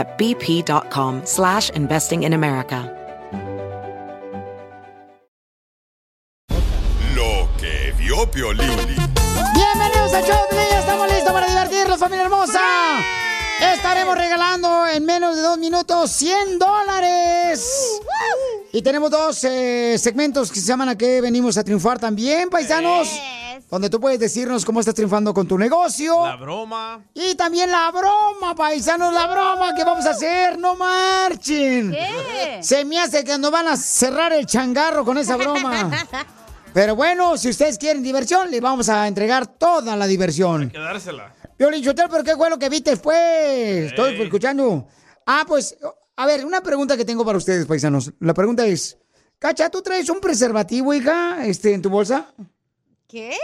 at bp.com slash investing in America. Lo que vio Piolín. Bienvenidos de Piolín. Estamos listos para divertirnos, familia hermosa. Estaremos regalando en menos de dos minutos 100 dólares. Y tenemos dos eh, segmentos que se llaman a qué venimos a triunfar también, paisanos. Donde tú puedes decirnos cómo estás triunfando con tu negocio. La broma. Y también la broma, paisanos, la broma que vamos a hacer. No marchen. ¿Qué? Se me hace que nos van a cerrar el changarro con esa broma. Pero bueno, si ustedes quieren diversión, les vamos a entregar toda la diversión. Quedársela. Violín Chotel, pero qué fue lo que viste después. Estoy Ey. escuchando. Ah, pues, a ver, una pregunta que tengo para ustedes, paisanos. La pregunta es, Cacha, ¿tú traes un preservativo, hija, este, en tu bolsa? ¿Qué?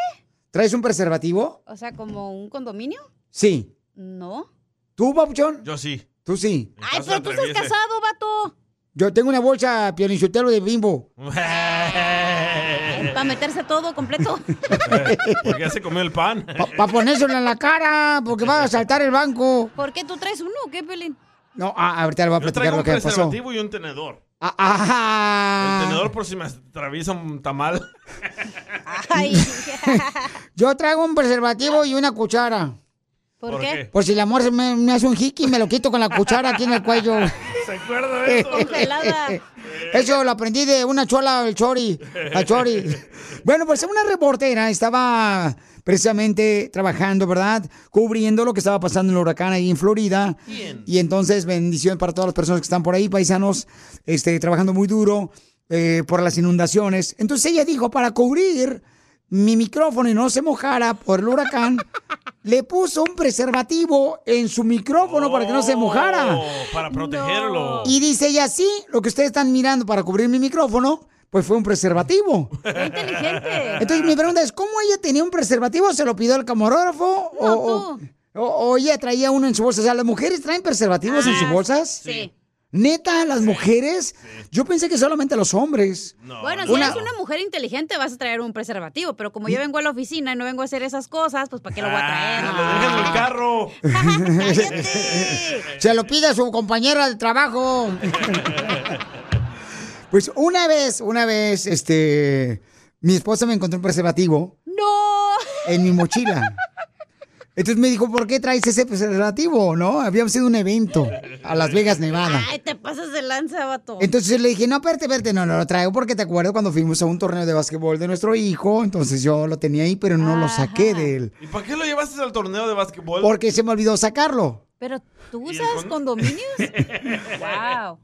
¿Traes un preservativo? O sea, como un condominio? Sí. No. ¿Tú, papuchón? Yo sí. Tú sí. Ay, pero tú estás casado, vato. Yo tengo una bolsa piolinchotelo de bimbo. Para meterse todo completo. Porque ya se comió el pan. Para ponérselo en la cara, porque va a saltar el banco. ¿Por qué tú traes uno o qué, Pelín? No, ah, ahorita le voy a Yo platicar traigo lo un que pasó. preservativo y un tenedor. Ah, ah. El tenedor por si me atraviesa un tamal. Yo traigo un preservativo y una cuchara. ¿Por, ¿Por qué? qué? Por si el amor se me, me hace un jiqui, me lo quito con la cuchara aquí en el cuello. ¿Se acuerda de eso? Congelada. Eso lo aprendí de una chola, el chori. La chori. Bueno, pues una reportera estaba precisamente trabajando, ¿verdad? Cubriendo lo que estaba pasando en el huracán ahí en Florida. Bien. Y entonces, bendición para todas las personas que están por ahí, paisanos, este, trabajando muy duro eh, por las inundaciones. Entonces ella dijo, para cubrir mi micrófono y no se mojara por el huracán, le puso un preservativo en su micrófono para que no se mojara. Oh, para protegerlo. Y dice ella, sí, lo que ustedes están mirando para cubrir mi micrófono, pues fue un preservativo. Qué inteligente. Entonces mi pregunta es, ¿cómo ella tenía un preservativo? ¿Se lo pidió al camarógrafo? No, o, o- tú. o- o ella traía uno en su bolsa? O sea, ¿las mujeres traen preservativos en sus Ah, bolsas? Sí. ¿Neta, las mujeres? Yo pensé que solamente los hombres. No, Bueno, no, si Una- eres una mujer inteligente vas a traer un preservativo, pero como yo vengo a la oficina y no vengo a hacer esas cosas, pues ¿para qué lo voy a traer? Ah, lo dejan en el carro. ¡Cállate! Se lo pide a su compañera de trabajo. pues una vez, una vez, este, mi esposa me encontró un preservativo ¡No! en mi mochila. Entonces me dijo, ¿por qué traes ese preservativo? ¿No? Habíamos ido a un evento a Las Vegas, Nevada. Ay, te pasas de lanza, vato. Entonces le dije, no, espérate, espérate, no, no lo traigo porque te acuerdo cuando fuimos a un torneo de básquetbol de nuestro hijo, entonces yo lo tenía ahí, pero no lo saqué de él. ¿Y para qué lo llevaste al torneo de básquetbol? Porque se me olvidó sacarlo. Pero tú ¿Y el usas con- condominios? wow.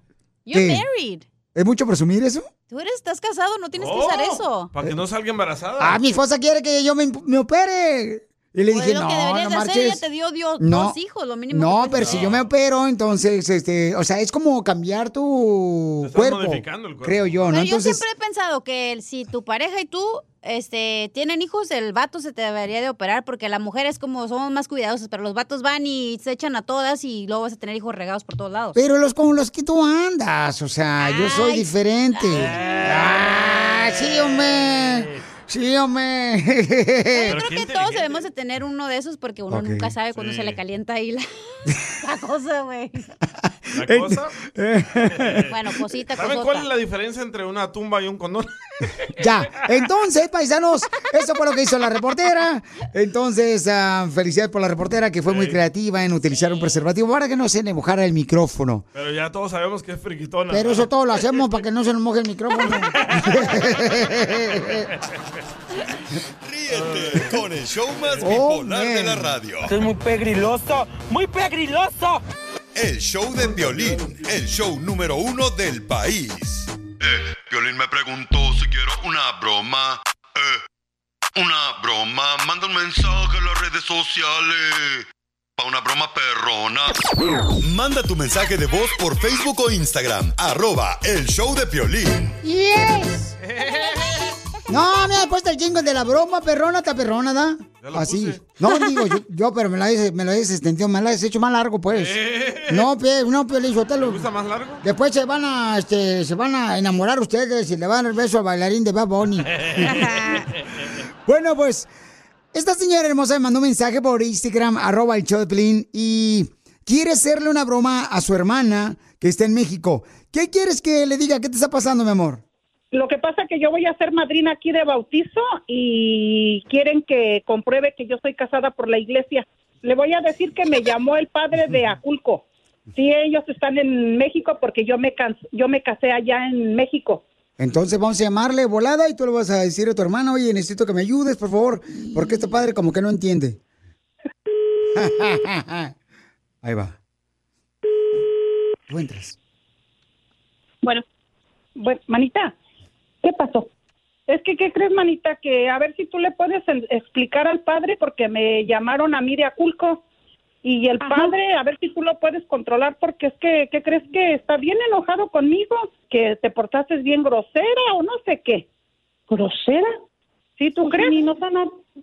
You're ¿Qué? married. ¿Es mucho presumir eso? Tú eres, estás casado, no tienes que Oh, usar eso. Para que no salga embarazada. Ah, mi esposa quiere que yo me, me opere. Y le Pues dije, lo no, que deberías no de hacer, te dio, No. dos hijos, lo mínimo. No, que pero si yo me opero, entonces, este, o sea, es como cambiar tu cuerpo, modificando el cuerpo. creo yo, ¿no? Pero Entonces, yo siempre he pensado que el- si tu pareja y tú este, tienen hijos, el vato se te debería de operar porque la mujer es como, somos más cuidadosos, pero los vatos van y se echan a todas y luego vas a tener hijos regados por todos lados. pero los con los que tú andas, o sea, yo soy Ay. diferente. Ah, sí, hombre. Sí, hombre. Yo creo que todos debemos de tener uno de esos porque uno nunca sabe cuándo Sí. se le calienta ahí la, la cosa, güey. ¿La cosa? Bueno, cosita, ¿Saben cosota. cuál es la diferencia entre una tumba y un condón? Ya, entonces, paisanos, eso fue lo que hizo la reportera. Entonces, ah, felicidades por la reportera que fue muy creativa en utilizar un preservativo para que no se le mojara el micrófono. Pero ya todos sabemos que es friquitona. Pero eso todo lo hacemos para que no se nos moje el micrófono. Ríete con el show más Oh, bipolar de la radio. Esto es muy pegriloso, muy pegriloso. El show de violín, el show número uno del país. Eh, Violín me preguntó si quiero una broma. Eh, una broma. Manda un mensaje a las redes sociales. Pa' una broma perrona. Manda tu mensaje de voz por Facebook o Instagram. Arroba el show de violín. ¡Yes! No, me ha puesto el jingle de la broma, perrona, está perrona, ¿da? Así. puse. No, digo, yo, yo, pero me la he, me la he extendido, me la he hecho más largo, pues. No, pe, no, pe, ¿Te Sotelo. gusta más largo? Después se van a, este, se van a enamorar ustedes y le van a dar el beso al bailarín de Bad Bunny. bueno, pues, esta señora hermosa me mandó un mensaje por Instagram, arroba el Piolín, y quiere hacerle una broma a su hermana que está en México. ¿Qué quieres que le diga? ¿Qué te está pasando, mi amor? Lo que pasa es que yo voy a ser madrina aquí de bautizo y quieren que compruebe que yo soy casada por la iglesia. Le voy a decir que me llamó el padre de Aculco. Sí, ellos están en México porque yo me yo me casé allá en México. Entonces vamos a llamarle volada y tú le vas a decir a tu hermana, oye, necesito que me ayudes, por favor, porque este padre como que no entiende. Ahí va. Tú entras. Bueno, bueno, manita, ¿qué pasó? Es que, ¿qué crees, manita? Que a ver si tú le puedes explicar al padre porque me llamaron a mí de Aculco y el padre, a ver si tú lo puedes controlar porque es que, ¿qué crees que está bien enojado conmigo? Que te portaste bien grosera o no sé qué. ¿Grosera? ¿Sí, tú crees? Ni nos han,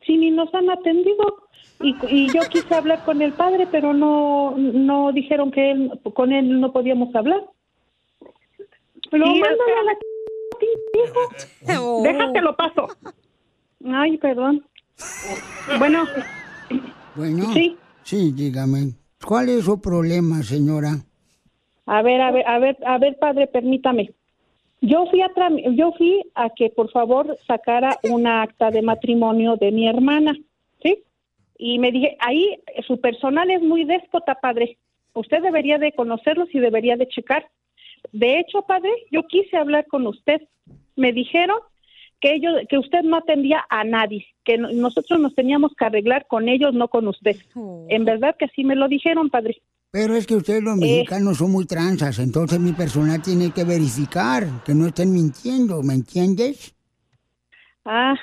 ni nos han atendido. Y, y yo quise hablar con el padre, pero no, no dijeron que él, con él no podíamos hablar. Pero Sí, a la hijo. Déjate lo paso. Ay, perdón. Bueno, Bueno. Sí. Sí, dígame. ¿Cuál es su problema, señora? A ver, a ver, a ver, a ver, padre, permítame. Yo fui a yo fui a que por favor sacara una acta de matrimonio de mi hermana, ¿sí? Y me dije, ahí su personal es muy déspota, padre. Usted debería de conocerlos y debería de checar. De hecho, padre, yo quise hablar con usted. Me dijeron que ellos, que usted no atendía a nadie, que no- nosotros nos teníamos que arreglar con ellos, no con usted. En verdad que así me lo dijeron, padre. Pero es que ustedes los mexicanos son muy tranzas, entonces mi personal tiene que verificar que no estén mintiendo, ¿me entiendes? Ah,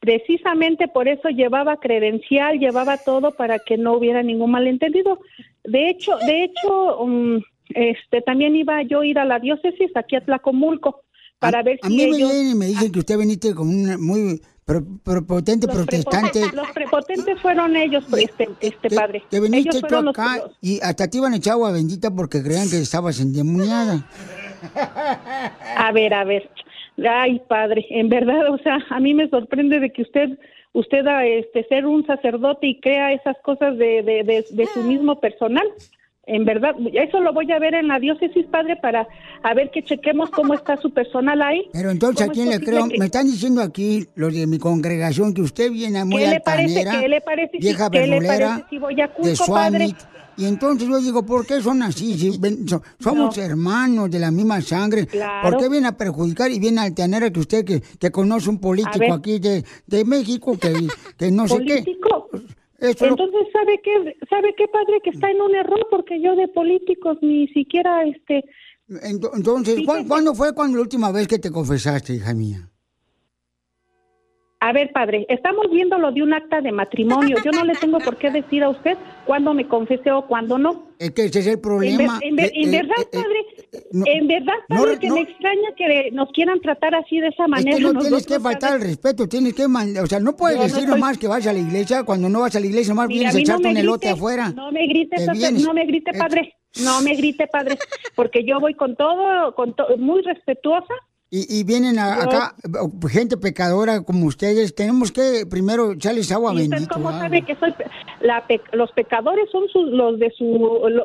precisamente por eso llevaba credencial, llevaba todo para que no hubiera ningún malentendido. De hecho, de hecho, um, este también iba yo a ir a la diócesis aquí a Tlacomulco para ver A si mí me ellos y me dicen que usted veniste como una muy prepotente los protestante. prepotentes, los prepotentes fueron ellos, este, este padre. que viniste ellos tú acá los- y hasta te iban a echar agua bendita porque creían que estabas endemoniada. A ver, a ver. Ay, padre, en verdad, o sea, a mí me sorprende de que usted usted a este ser un sacerdote y crea esas cosas de, de, de, de su mismo personal. En verdad, eso lo voy a ver en la diócesis, padre, para a ver que chequemos cómo está su personal ahí. Pero entonces, ¿a ¿Cómo es quién le creo? que- Me están diciendo aquí los de mi congregación que usted viene muy ¿Qué le parece- qué le parece vieja qué le verdulera, parece si voy a de padre? Suamit. Y entonces yo digo, ¿por qué son así? Si somos hermanos de la misma sangre. Claro. ¿Por qué viene a perjudicar y viene a altanera que usted que, que conoce un político aquí de, de México que, que no sé qué? Entonces, ¿sabe qué, sabe qué, padre? Que está en un error porque yo de políticos ni siquiera, este... Ento- Entonces, ¿cu- Fíjese. ¿cuándo fue cuando la última vez que te confesaste, hija mía? A ver, padre, estamos viendo lo de un acta de matrimonio. Yo no le tengo por qué decir a usted cuándo me confesé o cuándo no. Es que ese es el En, ver- problema. en ver- Eh, en eh, verdad, eh, padre, no- en verdad, no, padre, que no. me extraña que nos quieran tratar así de esa Es manera. que no nosotros, tienes que faltar al padre. respeto, tienes que, o sea, no puedes decir estoy- nomás que vas a la iglesia cuando no vas a la iglesia, nomás Mira, vienes a echarte un elote afuera. No me grite, Te padre, vienes. no me grite, Eh, padre. No me grite, padre, porque yo voy con todo, con to- muy respetuosa y, y vienen a- acá eh, gente pecadora como ustedes, tenemos que primero echarles agua ¿Y usted bendita. cómo sabe que soy la pe- los pecadores son sus- los de su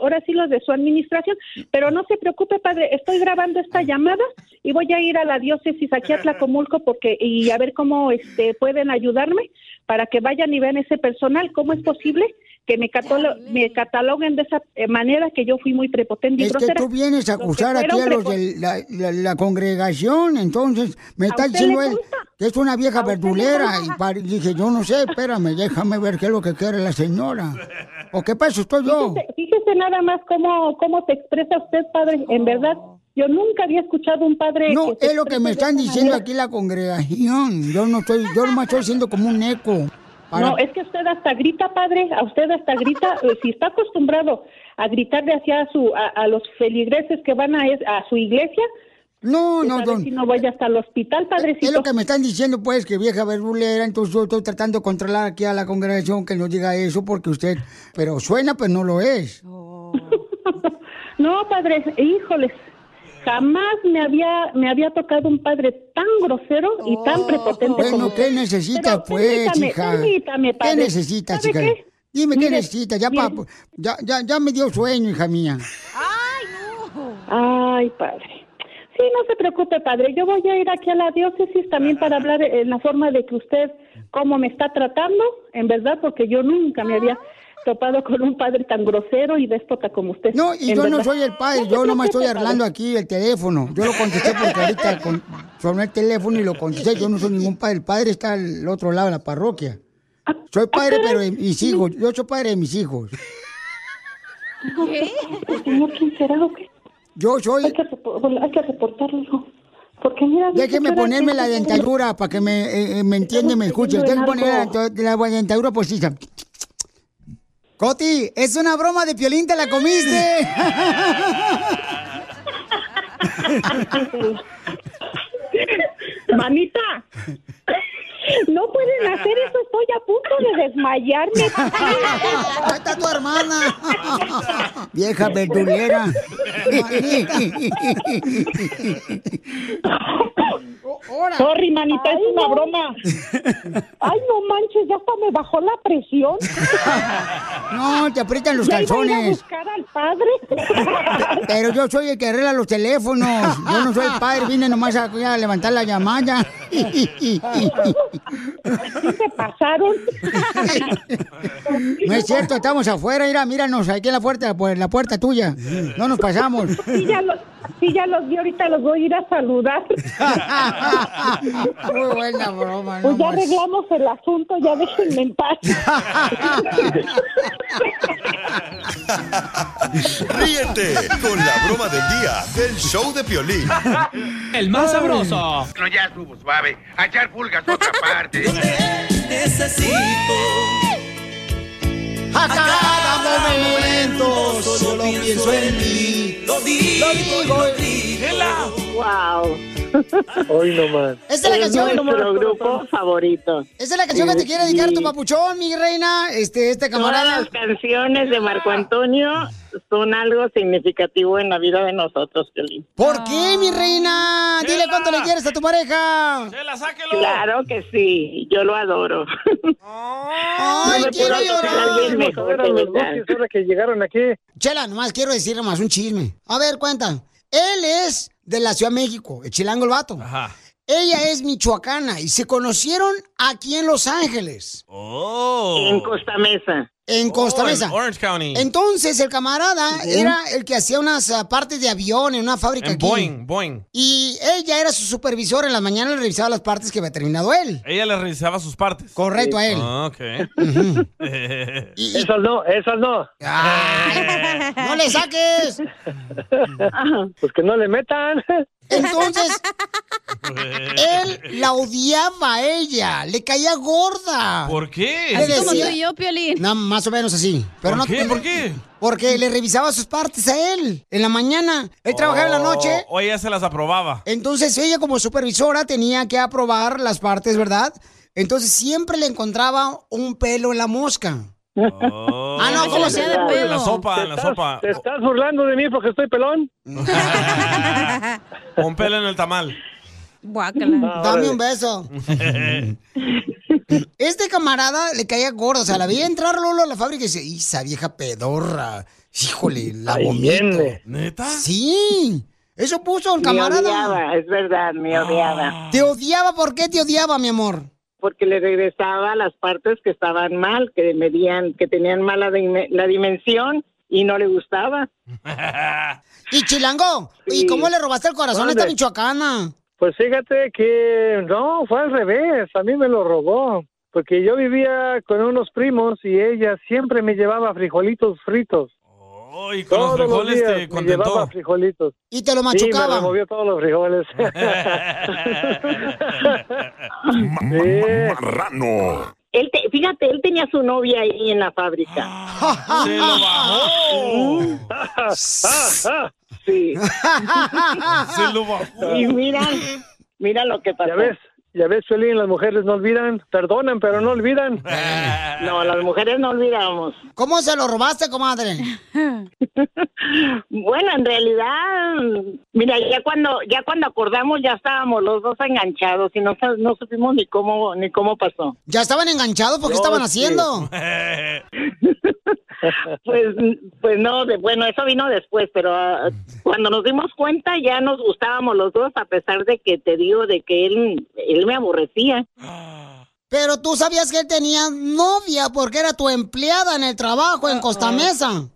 ahora sí los de su administración? Pero no se preocupe, padre, estoy grabando esta llamada y voy a ir a la diócesis aquí a Tlacomulco porque y a ver cómo este pueden ayudarme para que vayan y vean ese personal, cómo es posible que me, catalo- me cataloguen de esa eh, manera que yo fui muy prepotente y Es que tú vienes a que acusar aquí a los de la, la- la congregación, entonces me ¿A está diciendo él que es una vieja ¿A usted le verdulera y dije, yo no sé, espérame, déjame ver qué es lo que quiere la señora. ¿O qué pasa? Estoy yo. Fíjese, fíjese nada más cómo, cómo se expresa usted, padre. En verdad, yo nunca había escuchado un padre. No, se es lo que me están diciendo manera. aquí la congregación. Yo no estoy, yo nomás estoy siendo como un eco. Para- No, es que usted hasta grita, padre, a usted hasta grita, eh, si está acostumbrado a gritarle hacia su, a, a los feligreses que van a, a su iglesia, No, pues no, don. si no vaya hasta el hospital, padrecito. Es lo que me están diciendo, pues, que vieja verdulera, entonces yo estoy tratando de controlar aquí a la congregación que no diga eso porque usted, pero suena, pues no lo es. No, padre, híjoles, jamás me había, me había tocado un padre tan grosero y tan prepotente como Bueno, usted. ¿qué necesita, Pero pues, permítame, hija? permítame, ¿Qué padre. necesita, ¿Sabe chica? qué? Dime, ¿qué necesita? Ya, pa- ya, ya, ya me dio sueño, hija mía. Ay, padre. Sí, no se preocupe, padre. Yo voy a ir aquí a la diócesis también para hablar en la forma de que usted, cómo me está tratando, en verdad, porque yo nunca me había topado con un padre tan grosero y déspota como usted. No, y yo no soy el padre, yo nomás estoy padre. aquí el teléfono. Yo lo contesté porque ahorita con, sonó el teléfono y lo contesté. Yo no soy ningún padre, el padre está al otro lado de la parroquia. Soy padre, pero de mis hijos. Yo soy padre de mis hijos. ¿Qué? ¿El señor quién será o qué? Yo soy... Hay que, hay que reportarlo. Porque mira... Déjeme ponerme la dentadura para que me, eh, eh, me entienda y me escuche. Déjeme en poner la, la dentadura postiza. Coti, es una broma de piolín, te la comiste. Manita, no pueden hacer eso, estoy a punto de desmayarme. Ahí está tu hermana. Vieja verdulera. Sorry, manita, es una broma. Ay, no manches, ya hasta me bajó la presión. No, te aprietan los Ya iba a ir a calzones. buscar al padre. Pero yo soy el que arregla los teléfonos. Yo no soy el padre, vine nomás a, a levantar la llamada. ¿Sí se pasaron? No es cierto, estamos afuera, mira, míranos, aquí en la puerta, pues, la puerta tuya. No nos pasamos. Sí, ya los, sí, ya los vi, ahorita los voy a ir a saludar. Muy buena broma, Pues no ya más. arreglamos el asunto, ya déjenme en paz. Ríete con la broma del día del show de Piolín. El más sabroso. No, ya estuvo suave. A echar pulgas otra parte. Necesito A cada momento solo pienso en ti. Lo digo, Lo digo. Wow. Hoy nomás. Esta es la canción. nuestro grupo favorito. Esa es la canción que te quiere dedicar tu papuchón, mi reina. Este, este Todas camarada. las canciones de Marco Antonio son algo significativo en la vida de nosotros, Piolín. ¿Por qué, mi reina? Dile cuánto le quieres a tu pareja. Claro que sí, yo lo adoro. Ay, No me quiero llorar. alguien mejor ahora que llegaron aquí. Chela, nomás quiero decir nomás un chisme. A ver, cuenta. Él es de la Ciudad de México, el chilango el vato. Ajá. Ella es michoacana y se conocieron aquí en Los Ángeles, Oh. En Costa Mesa. en Costa Oh, en Mesa. Orange County. Entonces, el camarada era el que hacía unas ah, partes de avión en una fábrica En aquí. Boeing, Boeing. Y ella era su supervisor en la mañana, le revisaba las partes que había terminado él. Ella le revisaba sus partes. Correcto a él. Ah, ok. Esas no, esas no. ¡No le saques! Pues que no le metan. Entonces, él la odiaba a ella, le caía gorda. ¿Por qué? Le Así como tú decía- y yo, Piolín. No, más o menos así. Pero ¿Por no, qué? ¿Por qué? Porque le revisaba sus partes a él en la mañana. Él trabajaba en la noche. O ella se las aprobaba. Entonces ella como supervisora tenía que aprobar las partes, ¿verdad? Entonces siempre le encontraba un pelo en la mosca. Oh. Ah, no, ¿cómo se- de En pedo. la sopa, ¿Te en la estás, sopa. ¿Te estás burlando de mí porque estoy pelón? Un pelo en el tamal. Dame un beso. Este camarada le caía gordo, o sea, la veía entrar Lolo a la fábrica y dice, esa vieja pedorra, híjole, la vomito. viene. ¿Neta? Sí, eso puso el Me camarada. odiaba, es verdad, me Ah. odiaba. ¿Te odiaba? ¿Por qué te odiaba, mi amor? Porque le regresaba las partes que estaban mal, que medían, que tenían mala la dimensión y no le gustaba. Y Chilango, ¿y cómo le robaste el corazón a esta michoacana? Pues fíjate que no, fue al revés, a mí me lo robó, porque yo vivía con unos primos y ella siempre me llevaba frijolitos fritos. Oh, y con los Todos los frijoles días te me contentó. llevaba frijolitos. Y te lo Sí, me machucaba. removió todos los frijoles. Marrano. Él te- fíjate, él tenía su novia ahí en la fábrica. ¡Se lo bajó! Sí. ¡Se lo bajó! Y mira, mira lo que pasó. Ya ves, ya ves, Piolín, las mujeres no olvidan, perdonan, pero no olvidan. No, las mujeres no olvidamos. ¿Cómo se lo robaste, comadre? Bueno, en realidad, mira, ya cuando ya cuando acordamos ya estábamos los dos enganchados y no, no supimos ni cómo ni cómo pasó. ¿Ya estaban enganchados? ¿Por qué No, estaban sí. haciendo? Pues pues no, de, bueno, eso vino después, pero ah, cuando nos dimos cuenta ya nos gustábamos los dos a pesar de que te digo de que él él me aborrecía. Pero tú sabías que él tenía novia porque era tu empleada en el trabajo en Costa Mesa.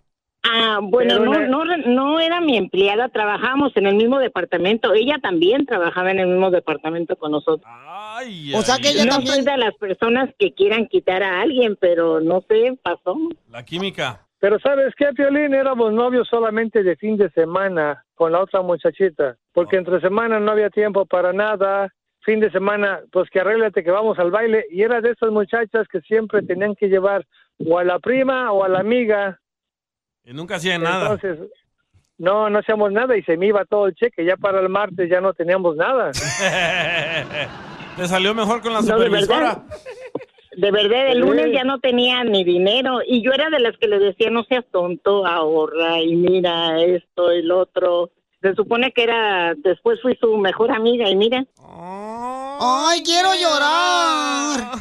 Ah, bueno, no, no, no era mi empleada, trabajábamos en el mismo departamento. Ella también trabajaba en el mismo departamento con nosotros. Ay, O sea que ella no también- soy de las personas que quieran quitar a alguien, pero no sé, pasó. La química. Pero ¿sabes qué, Piolín? Éramos novios solamente de fin de semana con la otra muchachita, porque entre semana no había tiempo para nada. Fin de semana, pues que arréglate que vamos al baile. Y era de esas muchachas que siempre tenían que llevar o a la prima o a la amiga. Y nunca hacía nada. Entonces, no, no hacíamos nada y se me iba todo el cheque. Ya para el martes ya no teníamos nada. Te salió mejor con la No, de supervisora. verdad. De verdad, el lunes ya no tenía ni dinero y yo era de las que le decía, no seas tonto, ahorra y mira esto y lo otro. Se supone que era, después fui su mejor amiga y mira. ¡Ay, quiero llorar!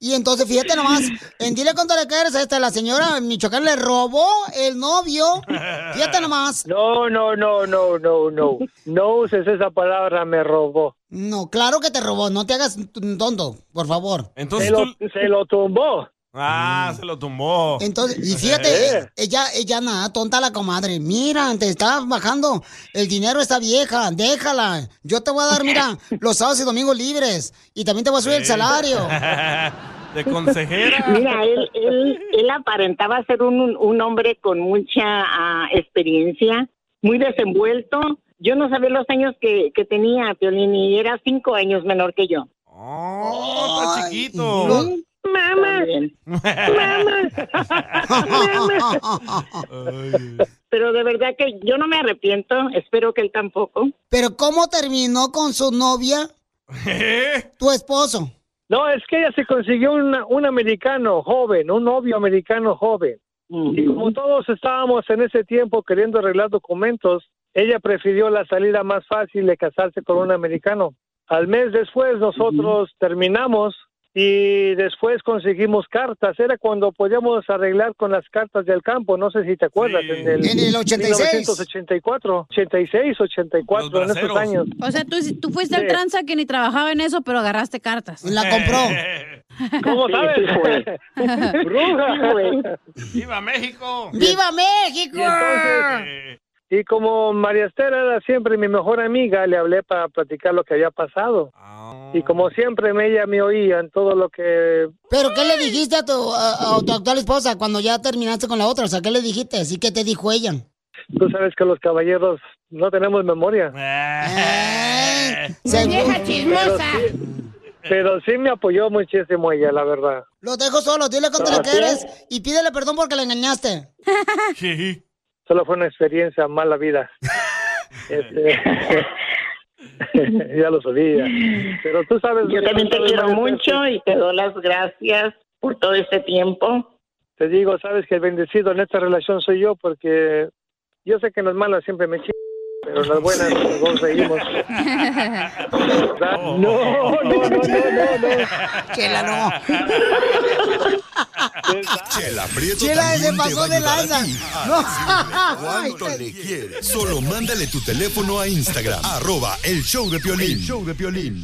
Y entonces, fíjate nomás, en Dile cuánto le quieres a esta, la señora Michoacán le robó el novio. Fíjate nomás. No, no, no, no, no, no. No uses esa palabra, me robó. No, claro que te robó, no te hagas tonto, por favor. Entonces Se lo, tú... se lo tumbó. Ah, se lo tumbó. Entonces, y fíjate, Eh. ella, ella nada, tonta la comadre. Mira, te está bajando el dinero esta vieja, déjala. Yo te voy a dar, mira, los sábados y domingos libres. Y también te voy a subir el salario. De consejera. Mira, él, él, él aparentaba ser un, un hombre con mucha ah, experiencia, muy desenvuelto. Yo no sabía los años que, que tenía, Piolín, y era cinco años menor que yo. Oh, está chiquito. Mamá, pero de verdad que yo no me arrepiento, espero que él tampoco. Pero ¿cómo terminó con su novia, tu esposo? No, es que ella se consiguió una- un americano joven, un novio americano joven. Y como todos estábamos en ese tiempo queriendo arreglar documentos, ella prefirió la salida más fácil de casarse con un americano. Al mes después nosotros terminamos y después conseguimos cartas. Era cuando podíamos arreglar con las cartas del campo. No sé si te acuerdas. En el, En el 86. 1984, 86, 84, en esos años. O sea, tú, tú fuiste el Sí. tranza que ni trabajaba en eso, pero agarraste cartas. La compró. ¿Cómo Sí, sabes? sí fue. Bruja. Sí fue. ¡Viva México! ¡Viva México! Y entonces, y como María Esther era siempre mi mejor amiga, le hablé para platicar lo que había pasado. Y como siempre me- ella me oía en todo lo que... ¿Pero qué le dijiste a tu, a, a tu actual esposa cuando ya terminaste con la otra? O sea, ¿qué le dijiste? ¿Así que te dijo ella? Tú sabes que los caballeros no tenemos memoria. Se- Pero sí, pero sí me apoyó muchísimo ella, la verdad. Lo dejo solo, dile cuánto le ¿Así? quieres y pídele perdón porque le engañaste. Solo fue una experiencia mala vida. Este, ya lo sabía. Pero tú sabes... Yo también te quiero mucho y te doy las gracias por todo este tiempo. Te digo, sabes que el bendecido en esta relación soy yo porque yo sé que en las malas siempre me chingo, pero las buenas nos conseguimos. No, no, no, no, no. Chela, no. Chela Prieto Chela, se pasó de lanza. No. cuánto le quieres. Solo mándale tu teléfono a Instagram, arroba el show de Piolín. show de Piolín.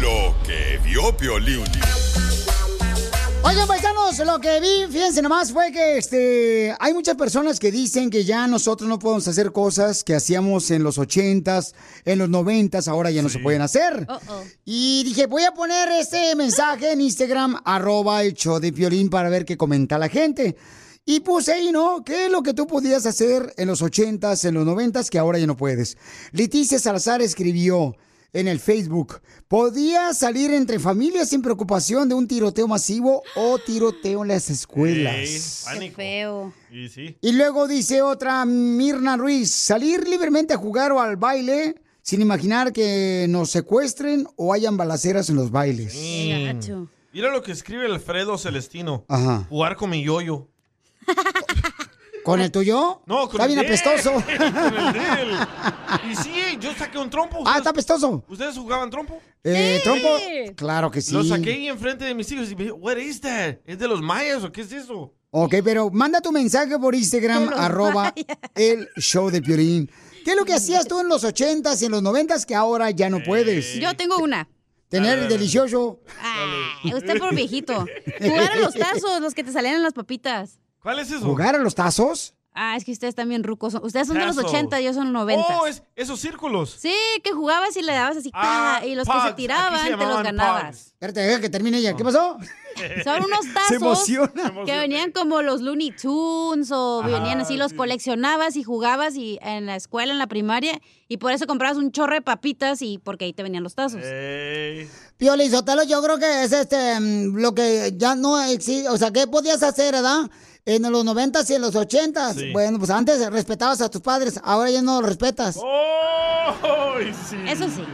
Lo que vio Piolín. Oigan, paisanos, lo que vi, fíjense nomás, fue que este, hay muchas personas que dicen que ya nosotros no podemos hacer cosas que hacíamos en los ochentas, en los noventas, ahora ya no se pueden hacer. Y dije, voy a poner este mensaje en Instagram, arroba el show de Piolín, para ver qué comenta la gente. Y puse ahí, ¿no? ¿Qué es lo que tú podías hacer en los ochentas, en los noventas, que ahora ya no puedes? Leticia Salazar escribió en el Facebook, ¿podía salir entre familias sin preocupación de un tiroteo masivo o tiroteo en las escuelas? Qué feo. Y sí. Y luego dice otra, Mirna Ruiz, salir libremente a jugar o al baile sin imaginar que nos secuestren o hayan balaceras en los bailes. Mm. Mira lo que escribe Alfredo Celestino. Ajá. Jugar con mi yoyo. ¿Con el tuyo? No, con Está el bien apestoso. con el de él. Y sí, yo saqué un trompo. Ah, está apestoso. ¿Ustedes jugaban trompo? Eh, ¿Trompo? Claro que sí. Lo saqué ahí enfrente de mis hijos y me dije, what is that? ¿Es de los mayas o qué es eso? Ok, pero manda tu mensaje por Instagram, arroba el show de Piolín. ¿Qué es lo que hacías tú en los ochentas y en los noventas que ahora ya no puedes? Yo tengo una. Tener el delicioso. Ay, usted por viejito. Jugar a los tazos, los que te salían en las papitas. ¿Cuál es eso? ¿Jugar a los tazos? Ah, es que ustedes también rucos. Ustedes son de los Tazo. 80, yo son 90. Oh, es- esos círculos. Sí, que jugabas y le dabas así, Ah, y los que se. Aquí tiraban se te los llamaban ganabas. Espérate, deja que termine ella. ¿Qué pasó? Son unos Se tazos emociona. que venían como los Looney Tunes o Ajá, venían así, los coleccionabas y jugabas y en la escuela, en la primaria, y por eso comprabas un chorro de papitas y porque ahí te venían los tazos. Pioli Sotelo, yo creo que es este mm, lo que ya no existe. O sea, ¿qué podías hacer, verdad? En los noventas y en los ochentas. Sí. Bueno, pues antes respetabas a tus padres, ahora ya no los respetas. Oh, sí. Eso sí.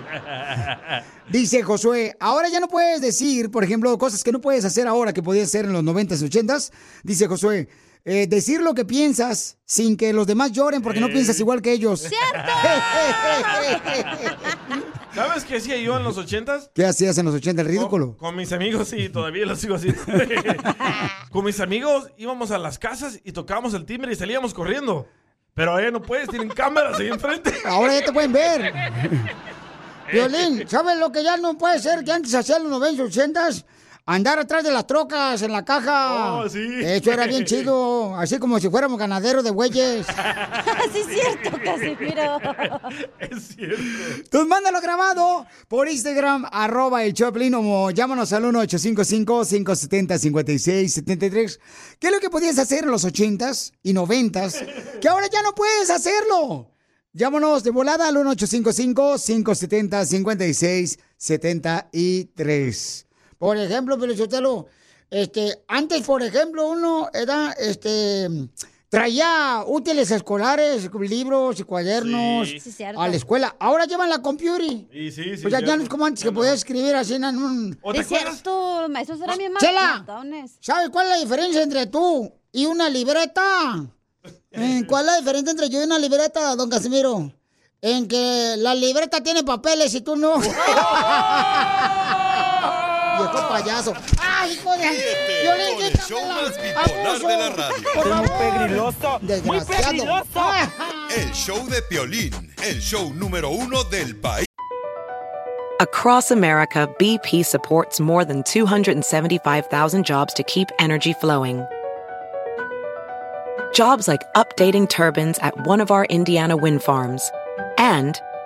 Dice Josué, ahora ya no puedes decir, por ejemplo, cosas que no puedes hacer ahora que podías hacer en los noventas y ochentas. Dice Josué, eh, decir lo que piensas sin que los demás lloren porque no piensas igual que ellos. ¿Sabes qué hacía yo en los ochentas? ¿Qué hacías en los ochentas? El ridículo. Con mis amigos, sí, todavía lo sigo haciendo. Con mis amigos íbamos a las casas y tocábamos el timbre y salíamos corriendo. Pero ahora no puedes, tienen cámaras ahí enfrente. Ahora ya te pueden ver. Violín, ¿sabes lo que ya no puede ser que antes hacían los 90 y 80 Andar atrás de las trocas en la caja. Oh, sí. Eso era bien chido. Así como si fuéramos ganaderos de bueyes. sí, es cierto, Casimiro. Es cierto. Entonces mándalo grabado por Instagram, arroba el Choplin, o llámanos al 1-855-570-5673. ¿Qué es lo que podías hacer en los 80s y 90s? Que ahora ya no puedes hacerlo. Llámanos de volada al 1-855-570-5673. Por ejemplo, Pelizotelo, este, antes, por ejemplo, uno era, este, traía útiles escolares, libros y cuadernos Sí. Sí, cierto. a la escuela. Ahora llevan la computer. Sí, sí. Pues ya, ya no es como antes que podías escribir así en un... ¿O te Es cierto, bien Chela, matones. ¿sabes cuál es la diferencia entre tú y una libreta? ¿Cuál es la diferencia entre yo y una libreta, don Casimiro? En que la libreta tiene papeles y tú no. Viejo ah. payaso. ¡Ay, hijo de... Violín, Con el show más bipolar de la radio. Por favor. pegriloso, muy pegriloso. El show de Piolín, el show número uno del país. Across America, BP supports more than 275,000 jobs to keep energy flowing. Jobs like updating turbines at one of our Indiana wind farms and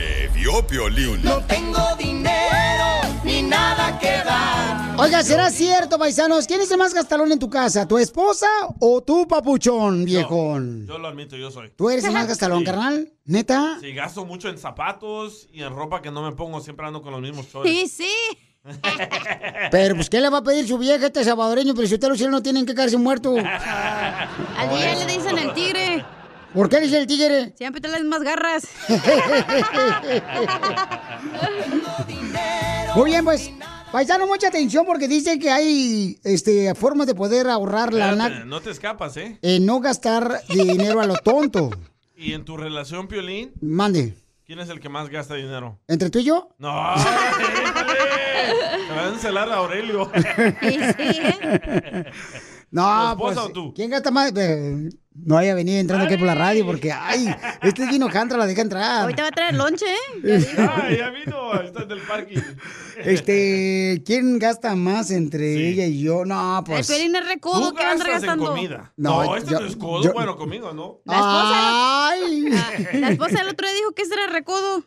Que vio Piolín. No tengo dinero ni nada que dar. Oiga, ¿será cierto, paisanos? ¿Quién es el más gastalón en tu casa? ¿Tu esposa o tu papuchón, viejón? Yo lo admito, yo soy. ¿Tú eres el más gastalón, Sí. carnal? ¿Neta? Sí, gasto mucho en zapatos y en ropa que no me pongo, siempre ando con los mismos chores. Sí, sí. Pero, pues, ¿qué le va a pedir su vieja este salvadoreño? Pero si ustedes los no tienen que caerse muerto. Al día le dicen el tigre. ¿Por qué dice el tigre? Siempre te las más garras. Muy bien, pues, paisano, mucha atención porque dicen que hay este, formas de poder ahorrar la lana, no te escapas, ¿eh? eh, no gastar dinero a lo tonto. ¿Y en tu relación, Piolín, Mande, quién es el que más gasta dinero? ¿entre tú y yo? No, te va a encelar a Aurelio. No, ¿Tu esposa pues, o tú? ¿quién gasta más? Eh, no haya venido entrando aquí por la radio porque, ay, este vino cantra, la deja entrar. Ahorita va a traer lonche, ¿eh? Ah, ya vino, está en el parque. Este, ¿quién gasta más entre ella y yo? No, El pues. Piolín es recodo que anda en gastando. comida. No, No, este yo- no es codo. yo- Bueno, conmigo, ¿no? La esposa, Ay. la esposa del otro día dijo que ese era recodo.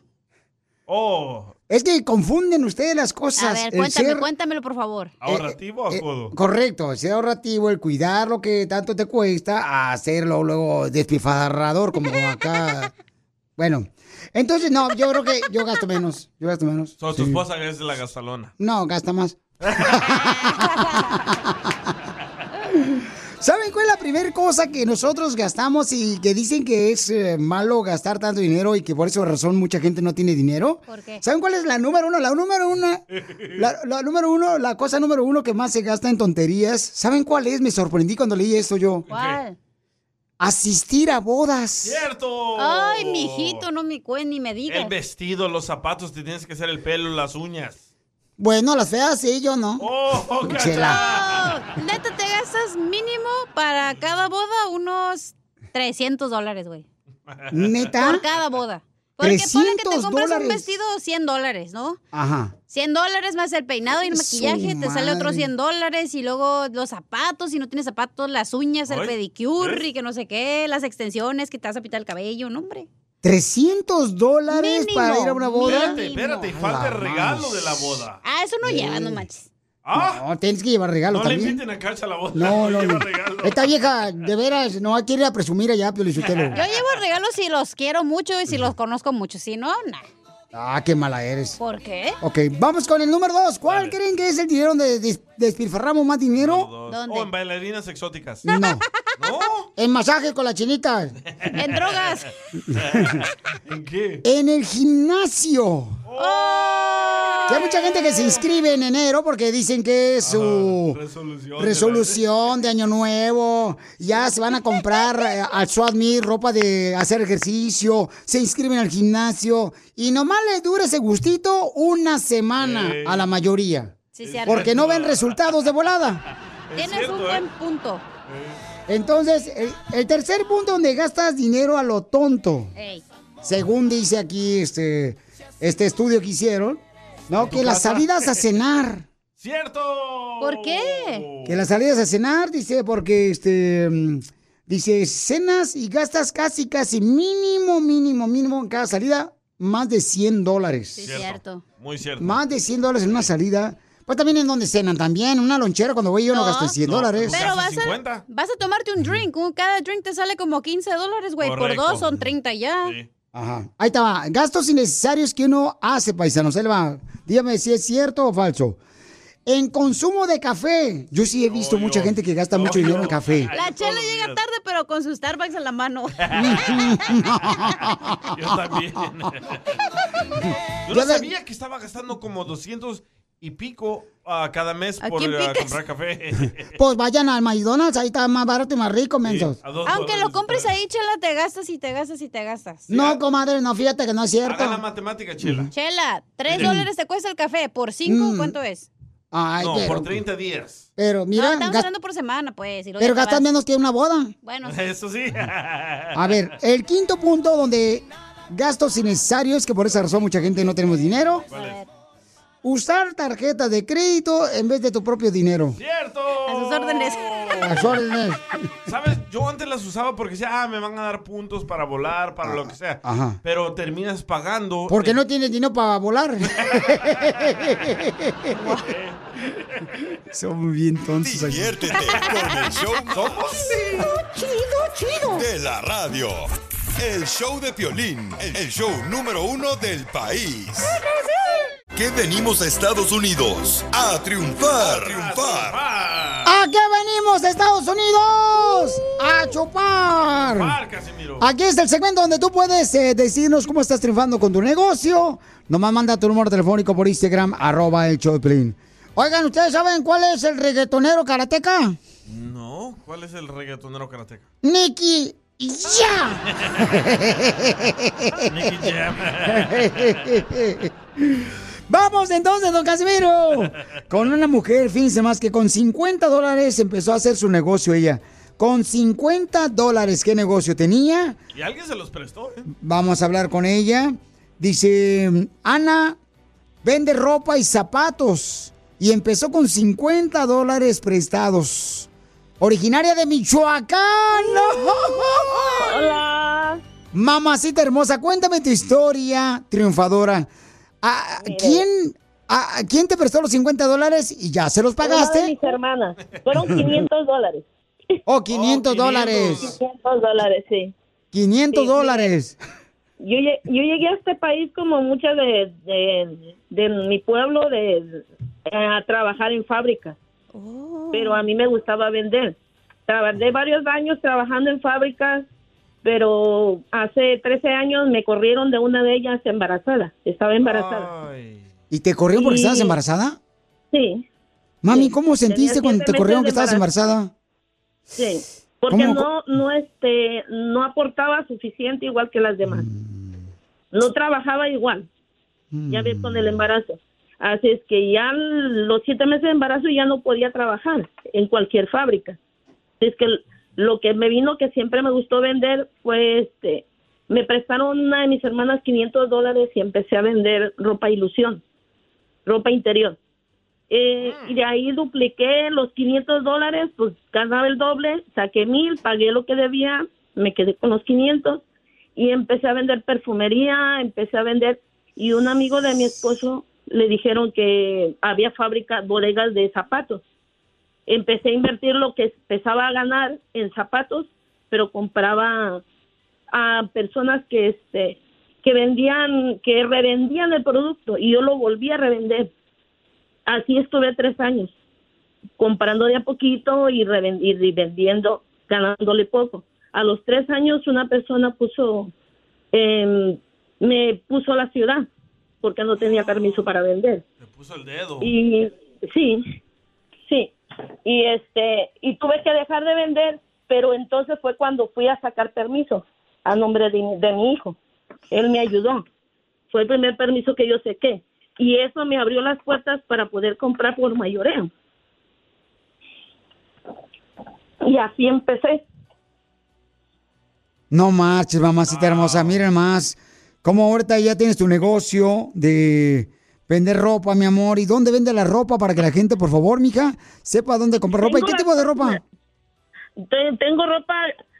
Oh, Es que confunden ustedes las cosas. A ver, cuéntame, ser- cuéntamelo, por favor. ¿ahorrativo o codo? Correcto, ser ahorrativo, el cuidar lo que tanto te cuesta, a hacerlo luego despifarrador, como acá. bueno, entonces no, yo creo que yo gasto menos. Yo gasto menos. So, tu esposa es la gastalona. No, gasta más. ¿Saben cuál es la primera cosa que nosotros gastamos y que dicen que es eh, malo gastar tanto dinero y que por esa razón mucha gente no tiene dinero? ¿Por qué? ¿Saben cuál es la número uno? La número uno, la, la número uno, la cosa número uno que más se gasta en tonterías. ¿Saben cuál es? Me sorprendí cuando leí esto yo. ¿Cuál? Asistir a bodas. ¡Cierto! Ay, mijito, no me cuen ni me digas. El vestido, los zapatos, te tienes que hacer el pelo, las uñas. Bueno, las feas sí, yo no. ¡Oh, Chela. Oh, neta, mínimo para cada boda unos 300 dólares, güey. ¿Neta? Por cada boda. Porque ponle que te 300 compras dólares. un vestido 100 dólares, ¿no? Ajá. 100 dólares más el peinado y el maquillaje, te sale otros madre. 100 dólares y luego los zapatos, si no tienes zapatos, las uñas, el Ay, pedicure y que no sé qué, las extensiones que te vas a pintar el cabello, no, hombre. 300 dólares Mínimo, para ir a una boda. Espérate, espérate, y falta el regalo de la boda. Ah, eso no lleva, no manches. ¡Ah! No, tienes que llevar regalo No le también. inviten a Cacha la boda. No, no, no. Esta vieja, de veras, no quiere ir a presumir allá, Piolichotelo. Yo llevo regalos si los quiero mucho y si los conozco mucho, si no, nah. Ah, qué mala eres. ¿Por qué? Ok, vamos con el número dos. ¿Cuál creen que es el dinero donde des- despilfarramos más dinero? ¿Dónde? Oh, en bailarinas exóticas. No. ¿No? En masaje con las chinitas. En drogas. ¿En qué? En el gimnasio. Que hay mucha gente que se inscribe en enero porque dicen que es su Resolución. resolución de año nuevo. Ya se van a comprar eh, al SWAT Meet ropa de hacer ejercicio. Se inscriben al gimnasio. Y nomás les dura ese gustito una semana a la mayoría. Sí. Porque no ven resultados de volada. Tienes cierto, un ¿eh? buen punto. Entonces, el, el tercer punto donde gastas dinero a lo tonto. Ey. Según dice aquí este, este estudio que hicieron, ¿no? Que las salidas a cenar. ¡Cierto! ¿Por qué? Que las salidas a cenar, dice, porque este. mm, Dice, cenas y gastas casi, casi mínimo, mínimo, mínimo en cada salida, más de 100 dólares. Sí, cierto. Muy cierto. Más de 100 dólares en una salida. Pues también en donde cenan también, una lonchera cuando voy yo no, No. gasto 100 No, dólares. pero- Pero vas a, 50. vas a tomarte un drink. un- cada drink te sale como 15 dólares, güey. Por dos son 30 ya. Sí. Ajá. Ahí está. Gastos innecesarios que uno hace, paisanos. Ahí le va. Dígame si es cierto o falso. En consumo de café. Yo sí he visto mucha gente que gasta mucho dinero en café. La chela llega tarde, pero con su Starbucks en la mano. Yo también. Yo no sabía que estaba gastando como 200 y pico ah, cada mes ¿A por ah, comprar café. Pues vayan al McDonald's, ahí está más barato y más rico, mensos. Aunque lo compres ahí, chela, te gastas y te gastas y te gastas. No, comadre, no, fíjate que no es cierto. Haga la matemática, Chela. Chela, tres dólares te cuesta el café. ¿Por cinco Mm. cuánto es? Ay, no, pero, por 30 días. pero no, mira, estamos gas- hablando por semana, pues. y pero gastas menos que una boda. Bueno. Eso sí. A ver, el quinto punto donde gastos innecesarios, que por esa razón mucha gente no tenemos dinero. Usar tarjetas de crédito en vez de tu propio dinero. ¡Cierto! A sus órdenes. A sus órdenes. ¿Sabes? Yo antes las usaba porque decía, ah, me van a dar puntos para volar, para lo que sea. Ajá. Pero terminas pagando. Porque no tienes dinero para volar. Son bien tontos aquí. Diviértete con el show ¿Somos? chido, chido de la radio. El show de Piolín, el show número uno del país. Que venimos a Estados Unidos a triunfar, a triunfar. ¿A qué venimos, Estados Unidos? A chupar. Aquí está el segmento donde tú puedes eh, decirnos cómo estás triunfando con tu negocio. Nomás manda tu número telefónico por Instagram, arroba el show de Piolín. Oigan, ¿ustedes saben cuál es el reggaetonero karateca? No, ¿cuál es el reggaetonero karateca? Nicky Ya. Vamos entonces, don Casimiro. Con una mujer, fíjense más que con 50 dólares empezó a hacer su negocio ella. Con 50 dólares, ¿qué negocio tenía? Y alguien se los prestó, ¿eh? Vamos a hablar con ella. Dice, Ana vende ropa y zapatos. Y empezó con 50 dólares prestados. Originaria de Michoacán. Hola. Mamacita hermosa, cuéntame tu historia triunfadora. ¿A, a quién, a, a quién te prestó los 50 dólares y ya se los Una de pagaste? mis hermanas. Fueron 500 dólares. Oh, 500 dólares. 500 dólares, sí. 500 Sí, dólares. Yo, yo llegué a este país como muchas de, de, de mi pueblo de, a trabajar en fábricas. Pero a mí me gustaba vender. Trabajé varios años trabajando en fábricas, pero hace 13 años me corrieron de una de ellas embarazada. Estaba embarazada. ¿Y te corrieron porque Y- estabas embarazada? Sí, Mami, ¿cómo sentiste cuando te corrieron que estabas embarazada? sí. Porque ¿Cómo? no, no, este, no aportaba suficiente igual que las demás. Mm. No trabajaba igual. Ya ves con el embarazo. Así es que ya los siete meses de embarazo ya no podía trabajar en cualquier fábrica. Así es que lo que me vino que siempre me gustó vender fue este, me prestaron una de mis hermanas 500 dólares y empecé a vender ropa ilusión, ropa interior. Eh, y de ahí dupliqué los 500 dólares, pues ganaba el doble, saqué mil, pagué lo que debía, me quedé con los 500 y empecé a vender perfumería, empecé a vender y un amigo de mi esposo le dijeron que había fábricas, bodegas de zapatos. Empecé a invertir lo que empezaba a ganar en zapatos, pero compraba a personas que este que vendían, que revendían el producto y yo lo volví a revender. Así estuve tres años, comprando de a poquito y, y vendiendo, ganándole poco. A los tres años una persona puso, em, me puso la ciudad porque no tenía permiso para vender. Me puso el dedo. Y sí, sí. Y este, y tuve que dejar de vender, pero entonces fue cuando fui a sacar permiso a nombre de, mi- de mi hijo. Él me ayudó. Fue el primer permiso que yo saqué. Y eso me abrió las puertas para poder comprar por mayoreo. Y así empecé. No marches, mamacita hermosa. Miren más. Cómo ahorita ya tienes tu negocio de vender ropa, mi amor. ¿Y dónde vende la ropa para que la gente, por favor, mija, sepa dónde comprar ropa? ¿Y qué la- tipo de ropa? Te- Tengo ropa,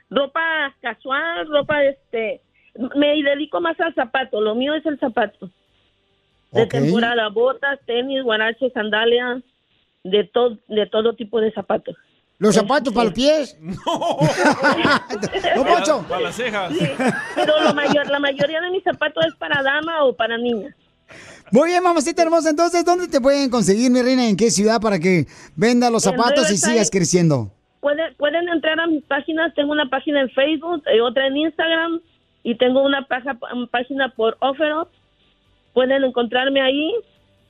ropa casual, ropa este, me dedico más al zapato, lo mío es el zapato. De temporada, botas, tenis, guaraches, sandalias, de todo, de todo tipo de zapatos. ¿Los zapatos para los pies? No. ¡No! Para las cejas. Sí, pero lo mayor, la mayoría de mis zapatos es para dama o para niña. Muy bien, mamacita hermosa. Entonces, ¿dónde te pueden conseguir, mi reina? ¿En qué ciudad para que venda los zapatos y sigas creciendo? Pueden, pueden entrar a mis páginas. Tengo una página en Facebook, y otra en Instagram y tengo una paja- página por OfferUp. Pueden encontrarme ahí.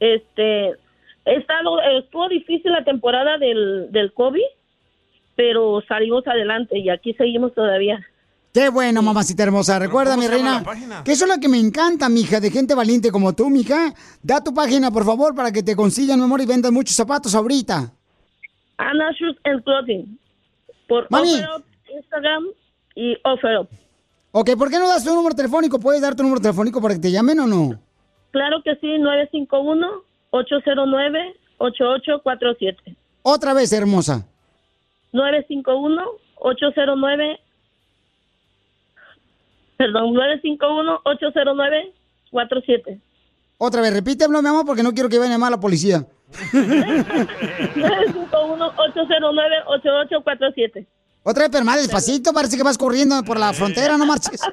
Este, he estado, estuvo difícil la temporada del, del COVID, pero salimos adelante y aquí seguimos todavía. Qué bueno, mamacita hermosa. Recuerda, ¿cómo mi reina, que eso es lo que me encanta, mija, de gente valiente como tú, mija. Da tu página, por favor, para que te consigan, mi amor, y vendan muchos zapatos ahorita. Anna Shoes and Clothing. Por Mami. OfferUp, Instagram y OfferUp. Ok, ¿por qué no das tu número telefónico? ¿Puedes dar tu número telefónico para que te llamen o no? Claro que sí, 951-809-8847. Otra vez, hermosa. 951-809. Perdón, 951-809-47. Otra vez, repítemelo, mi amor, porque no quiero que vaya a llamar a la policía. 951-809-8847. Otra vez, pero más despacito, parece que vas corriendo por la frontera, no marches.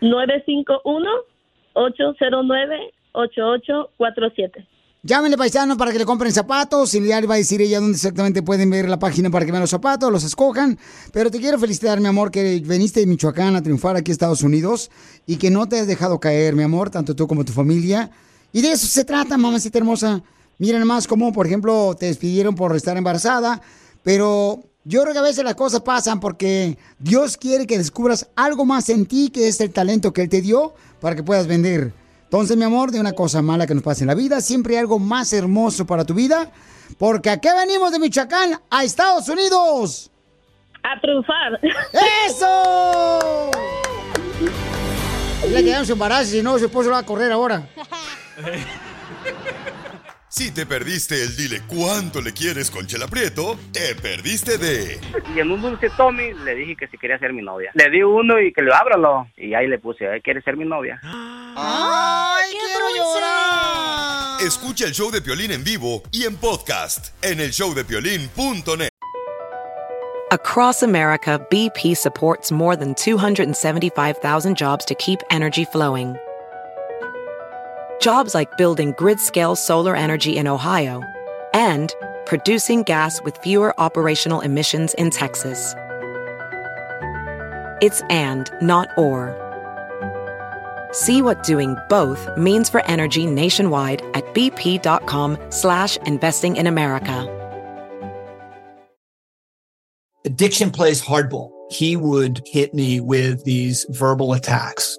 951-809-8847. Llámenle, paisano, para que le compren zapatos. Y ya le va a decir ella dónde exactamente pueden ver la página para que vean los zapatos, los escojan. Pero te quiero felicitar, mi amor, que veniste de Michoacán a triunfar aquí a Estados Unidos y que no te has dejado caer, mi amor, tanto tú como tu familia. Y de eso se trata, mamacita hermosa. Miren más cómo, por ejemplo, te despidieron por estar embarazada. Pero yo creo que a veces las cosas pasan porque Dios quiere que descubras algo más en ti, que es el talento que Él te dio, para que puedas vender. Entonces, mi amor, de una cosa mala que nos pase en la vida, siempre hay algo más hermoso para tu vida. Porque aquí venimos de Michoacán a Estados Unidos. A triunfar. ¡Eso! Le quedamos embarazo, si no, su esposo va a correr ahora. Si te perdiste el dile cuánto le quieres con Chela Prieto, te perdiste de Y en un dulce Tommy le dije que si quería ser mi novia. Le di uno y que le ábralo. Y ahí le puse, "Ay, ¿quieres ser mi novia? ¡Ay, quiero llorar! Escucha el show de Piolín en vivo y en podcast en el showdepiolín.net. Across America, BP supports more than 275,000 jobs to keep energy flowing. Jobs like building grid scale solar energy in Ohio and producing gas with fewer operational emissions in Texas. It's and, not or. See what doing both means for energy nationwide at bp.com slash investing in America. addiction plays hardball. He would hit me with these verbal attacks.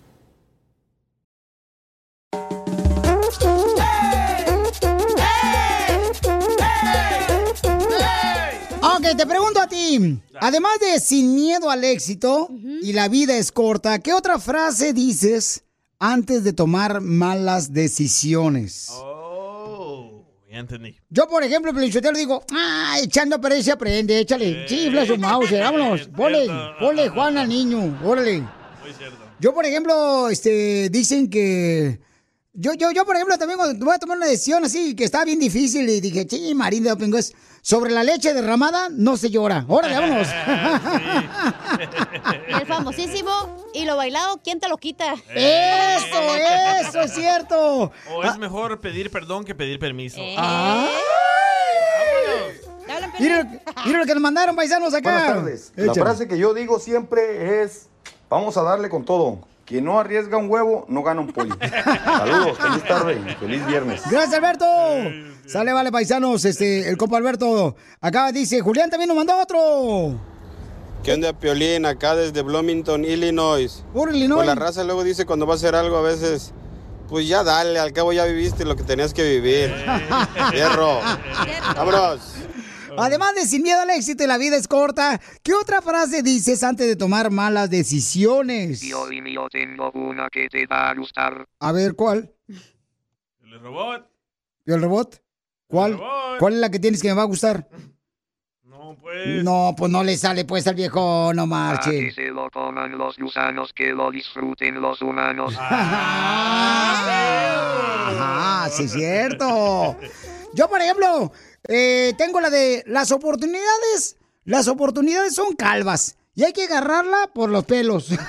Te pregunto a ti. Además de sin miedo al éxito y la vida es corta, ¿qué otra frase dices antes de tomar malas decisiones? Oh, ya entendí. Yo, por ejemplo, Pelichotero digo, ah, echando a perder se aprende, échale, chifla su mouse, vámonos, ponle, ponle Juan al niño, órale. Muy cierto. Yo, por ejemplo, este, dicen que... Yo, yo, yo, por ejemplo, también voy a tomar una decisión así, que está bien difícil, y dije, sí, Marín de Dopingo es sobre la leche derramada, no se llora. Órale, vámonos. El famosísimo y lo bailado, ¿quién te lo quita? Eso, eso es cierto. O es mejor pedir perdón que pedir permiso. Ah. Mira, mira lo que nos mandaron paisanos acá. Buenas tardes. La Échale. frase que yo digo siempre es, vamos a darle con todo. Quien no arriesga un huevo, no gana un pollo. Saludos, feliz tarde, feliz viernes. Gracias, Alberto. Sale, vale, paisanos. Este, el compa Alberto. Acá dice, Julián también nos mandó otro. ¿Qué onda, Piolín? Acá desde Bloomington, Illinois. Por Illinois. Pues la raza luego dice cuando va a hacer algo a veces, pues ya dale, al cabo ya viviste lo que tenías que vivir. Fierro. Vámonos. Además de sin miedo al éxito y la vida es corta, ¿qué otra frase dices antes de tomar malas decisiones? Piolín, yo tengo una que te va a gustar. A ver, ¿cuál? El robot. ¿Y el robot? ¿Cuál? ¿Cuál es la que tienes que me va a gustar? No, pues. No, pues no le sale pues al viejo, no A que marche. se lo coman los gusanos, que lo disfruten los humanos. Ajá, sí es cierto. Yo, por ejemplo, eh, tengo la de las oportunidades. Las oportunidades son calvas y hay que agarrarla por los pelos.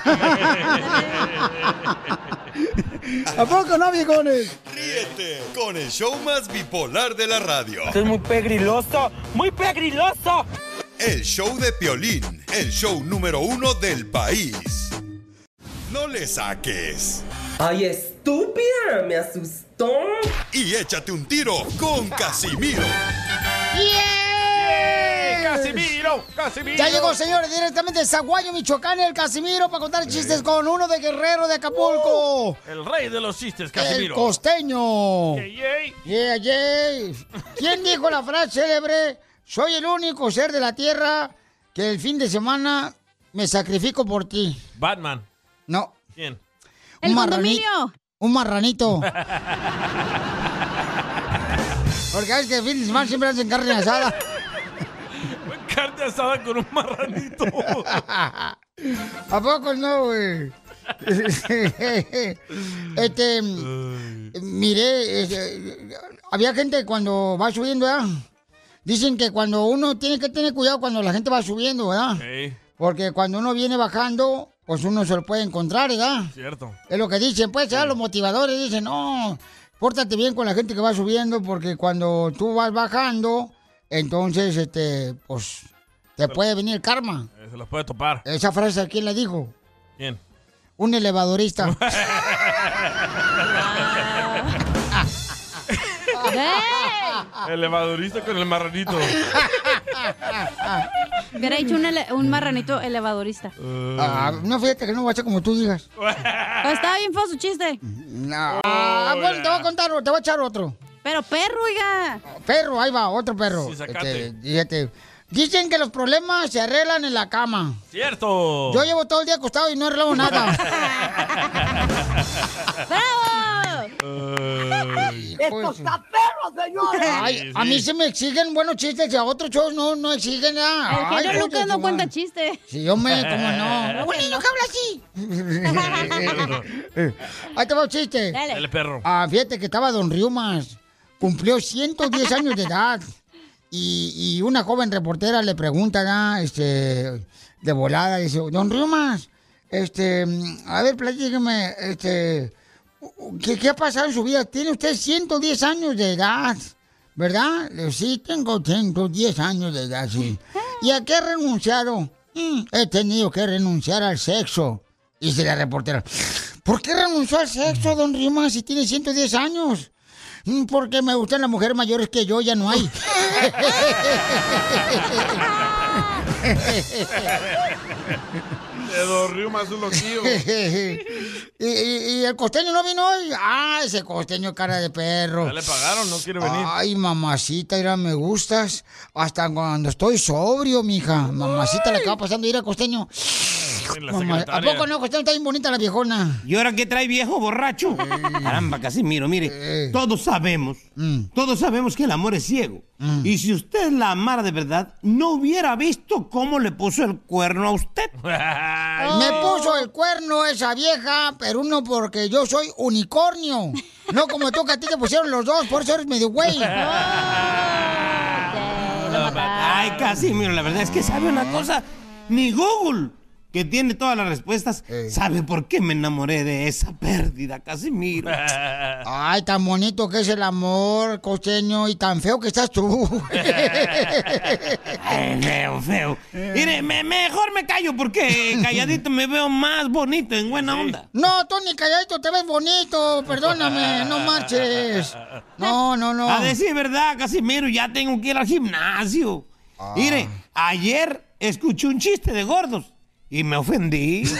¿A poco no, viejones? Ríete con el show más bipolar de la radio. Esto es muy pegriloso, muy pegriloso. El show de Piolín, el show número uno del país. No le saques. Ay, estúpida, me asustó. Y échate un tiro con Casimiro. ¡Casimiro! ¡Casimiro! Ya llegó, señores, directamente de Zaguayo, Michoacán, el Casimiro, para contar chistes con uno de Guerrero de Acapulco. El rey de los chistes, El Casimiro. costeño. Yay, yay. Yeah, yeah. ¿Quién dijo la frase célebre? Soy el único ser de la tierra que el fin de semana me sacrifico por ti. Batman. No. ¿Quién? Un marranito. Un marranito. Porque sabes que el fin de semana siempre hacen carne asada. Carne asada con un marranito. ¿A poco no, güey? este, mire, este, había gente cuando va subiendo, ¿verdad? Dicen que cuando uno tiene que tener cuidado cuando la gente va subiendo, ¿verdad? Sí, Porque cuando uno viene bajando, pues uno se lo puede encontrar, ¿verdad? cierto. Es lo que dicen, pues, ¿verdad? los motivadores dicen, no, pórtate bien con la gente que va subiendo, porque cuando tú vas bajando, entonces, este, pues, te puede venir karma. Eh, Se los puede topar. Esa frase, ¿quién la dijo? ¿Quién? Un elevadorista. El elevadorista con el marranito. Hubiera hecho un, ele- un marranito elevadorista. Ah, no, fíjate que no va a ser como tú digas. Pero estaba bien feo su chiste. No. Ah, bueno, te voy a contar, te voy a echar otro. Pero perro, oiga. Perro, ahí va, otro perro. Sí, sacate. Este, fíjate. Dicen que los problemas se arreglan en la cama. ¡Cierto! Yo llevo todo el día acostado y no arreglo nada. ¡Esto está perro, señores! Ay, a mí se me exigen buenos chistes y a otros shows no, no exigen nada. El Ay, genio Lucas no cuenta madre. chiste. Sí, hombre, cómo no. Un niño que habla así. Ahí te va un chiste. Dale. Dale, perro. Ah, fíjate que estaba Don Riumas. Cumplió 110 años de edad. Y, y una joven reportera le pregunta, este, de volada, dice, Don Riumas, este, a ver, platíqueme, este, ¿qué, ha pasado en su vida? Tiene usted 110 años de edad, ¿verdad? Sí, tengo 110 años de edad, sí. ¿Y a qué ha renunciado? "Mm, he tenido que renunciar al sexo. Dice la reportera, ¿por qué renunció al sexo, don Riumas, si tiene 110 años? "Mm, Porque me gustan las mujeres mayores que yo, ya no hay. De Don Río más un loquillo. y, y- y el costeño no vino hoy. Ah, ese costeño cara de perro. Ya le pagaron, no quiere venir. Ay, mamacita, mira, me gustas. Hasta cuando estoy sobrio, mija. Mamacita, que va pasando, ir costeño. La Mamá, ¿A poco no? Está bien bonita la viejona. ¿Y ahora qué trae viejo borracho? Caramba, Casimiro, mire, todos sabemos, todos sabemos que el amor es ciego. Y si usted la amara de verdad, no hubiera visto cómo le puso el cuerno a usted. Me puso el cuerno esa vieja, pero uno porque yo soy unicornio. No como tú que a ti te pusieron los dos, por eso eres medio güey. Ay, Casimiro, la verdad es que sabe una cosa, ni Google, que tiene todas las respuestas, sabe por qué me enamoré de esa pérdida, Casimiro. Ay, tan bonito que es el amor, costeño, y tan feo que estás tú. Ay, feo, feo. Mire, me- mejor me callo porque calladito me veo más bonito, en buena onda. No, Tony, calladito, te ves bonito, perdóname, no marches. No, no, no. A decir verdad, Casimiro, ya tengo que ir al gimnasio. Ah. Mire, ayer escuché un chiste de gordos y me ofendí.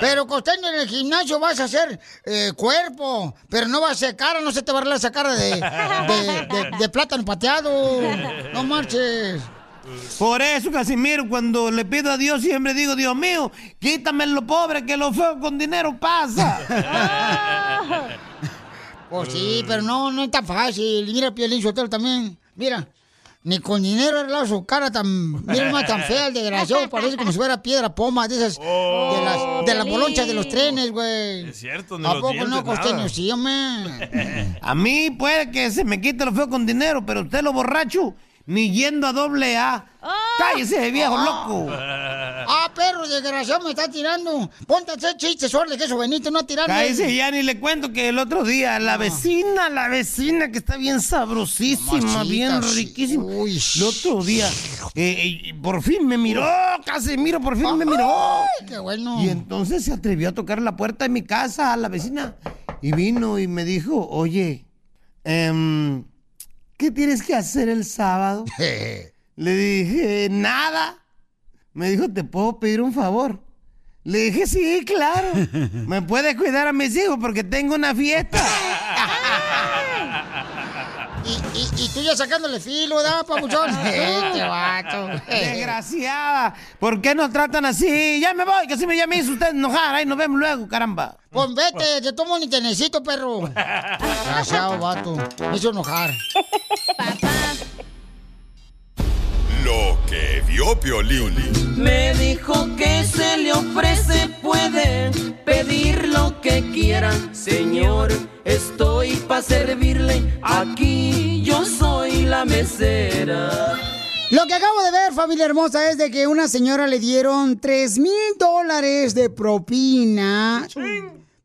Pero costeño en el gimnasio vas a hacer eh, cuerpo, pero no vas a hacer cara, no se te va a arreglar esa cara de, de, de- de plátano pateado. No marches. Por eso, Casimiro, cuando le pido a Dios siempre digo, Dios mío, quítame lo pobre, que lo feo con dinero pasa. Pues sí, pero no, no es tan fácil. Mira, Piolín Sotelo también. Mira, ni con dinero arreglado su cara tan, mira más tan fea, el desgraciado. Parece como si fuera piedra poma de esas, de las, de las bolonchas de los trenes, güey. Es cierto, ni ¿A los poco dientes, no, costeño? Sí, hombre. A mí puede que se me quite lo feo con dinero, pero usted lo borracho, ni yendo a doble A. Cállese, viejo loco. Perro desgraciado, me está tirando. Ponte a hacer chistes, suerte que eso, Benito, no tirarme. Cállese, ya ni le cuento que el otro día la vecina, la vecina que está bien sabrosísima, Mamacita, bien sí. riquísima. El otro día, eh, eh, por fin me miró, Casimiro, por fin me miró. Ay, qué bueno. Y entonces se atrevió a tocar la puerta de mi casa a la vecina. Y vino y me dijo, oye, em, ¿qué tienes que hacer el sábado? Le dije, nada. Me dijo, ¿te puedo pedir un favor? Le dije, sí, claro. ¿Me puedes cuidar a mis hijos porque tengo una fiesta? Y, y, y tú ya sacándole filo, ¿verdad, papuchón? Este vato. Desgraciada. ¿Por qué nos tratan así? Ya me voy, que si me ya me hizo usted enojar. Ahí nos vemos luego, caramba. Pues vete, te tomo ni te necesito, perro. Desgraciado, vato. Me hizo enojar. Lo que vio Piolín. Me dijo que se le ofrece, puede pedir lo que quiera. Señor, estoy para servirle. Aquí yo soy la mesera. Lo que acabo de ver, familia hermosa, es de que una señora le dieron 3 mil dólares de propina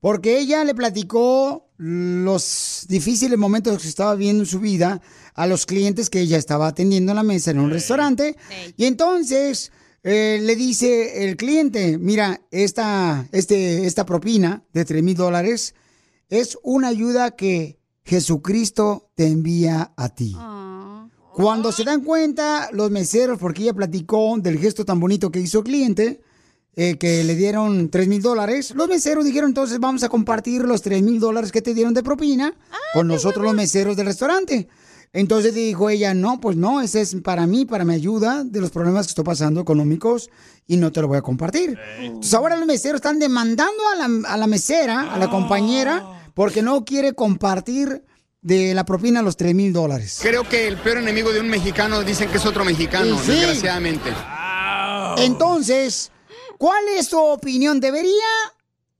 porque ella le platicó los difíciles momentos que estaba viendo en su vida a los clientes que ella estaba atendiendo en la mesa en un restaurante. Y entonces eh, le dice el cliente, mira, esta, este, esta propina de 3 mil dólares es una ayuda que Jesucristo te envía a ti. Cuando se dan cuenta los meseros, porque ella platicó del gesto tan bonito que hizo el cliente, eh, que le dieron 3 mil dólares, los meseros dijeron entonces vamos a compartir los 3 mil dólares que te dieron de propina con nosotros los meseros del restaurante. Entonces dijo ella, no, pues no, ese es para mí, para mi ayuda de los problemas que estoy pasando económicos y no te lo voy a compartir. Entonces ahora los meseros están demandando a la, a la mesera, a la compañera, porque no quiere compartir de la propina los 3 mil dólares. Creo que el peor enemigo de un mexicano dicen que es otro mexicano, Sí. desgraciadamente. Entonces, ¿cuál es tu opinión? ¿Debería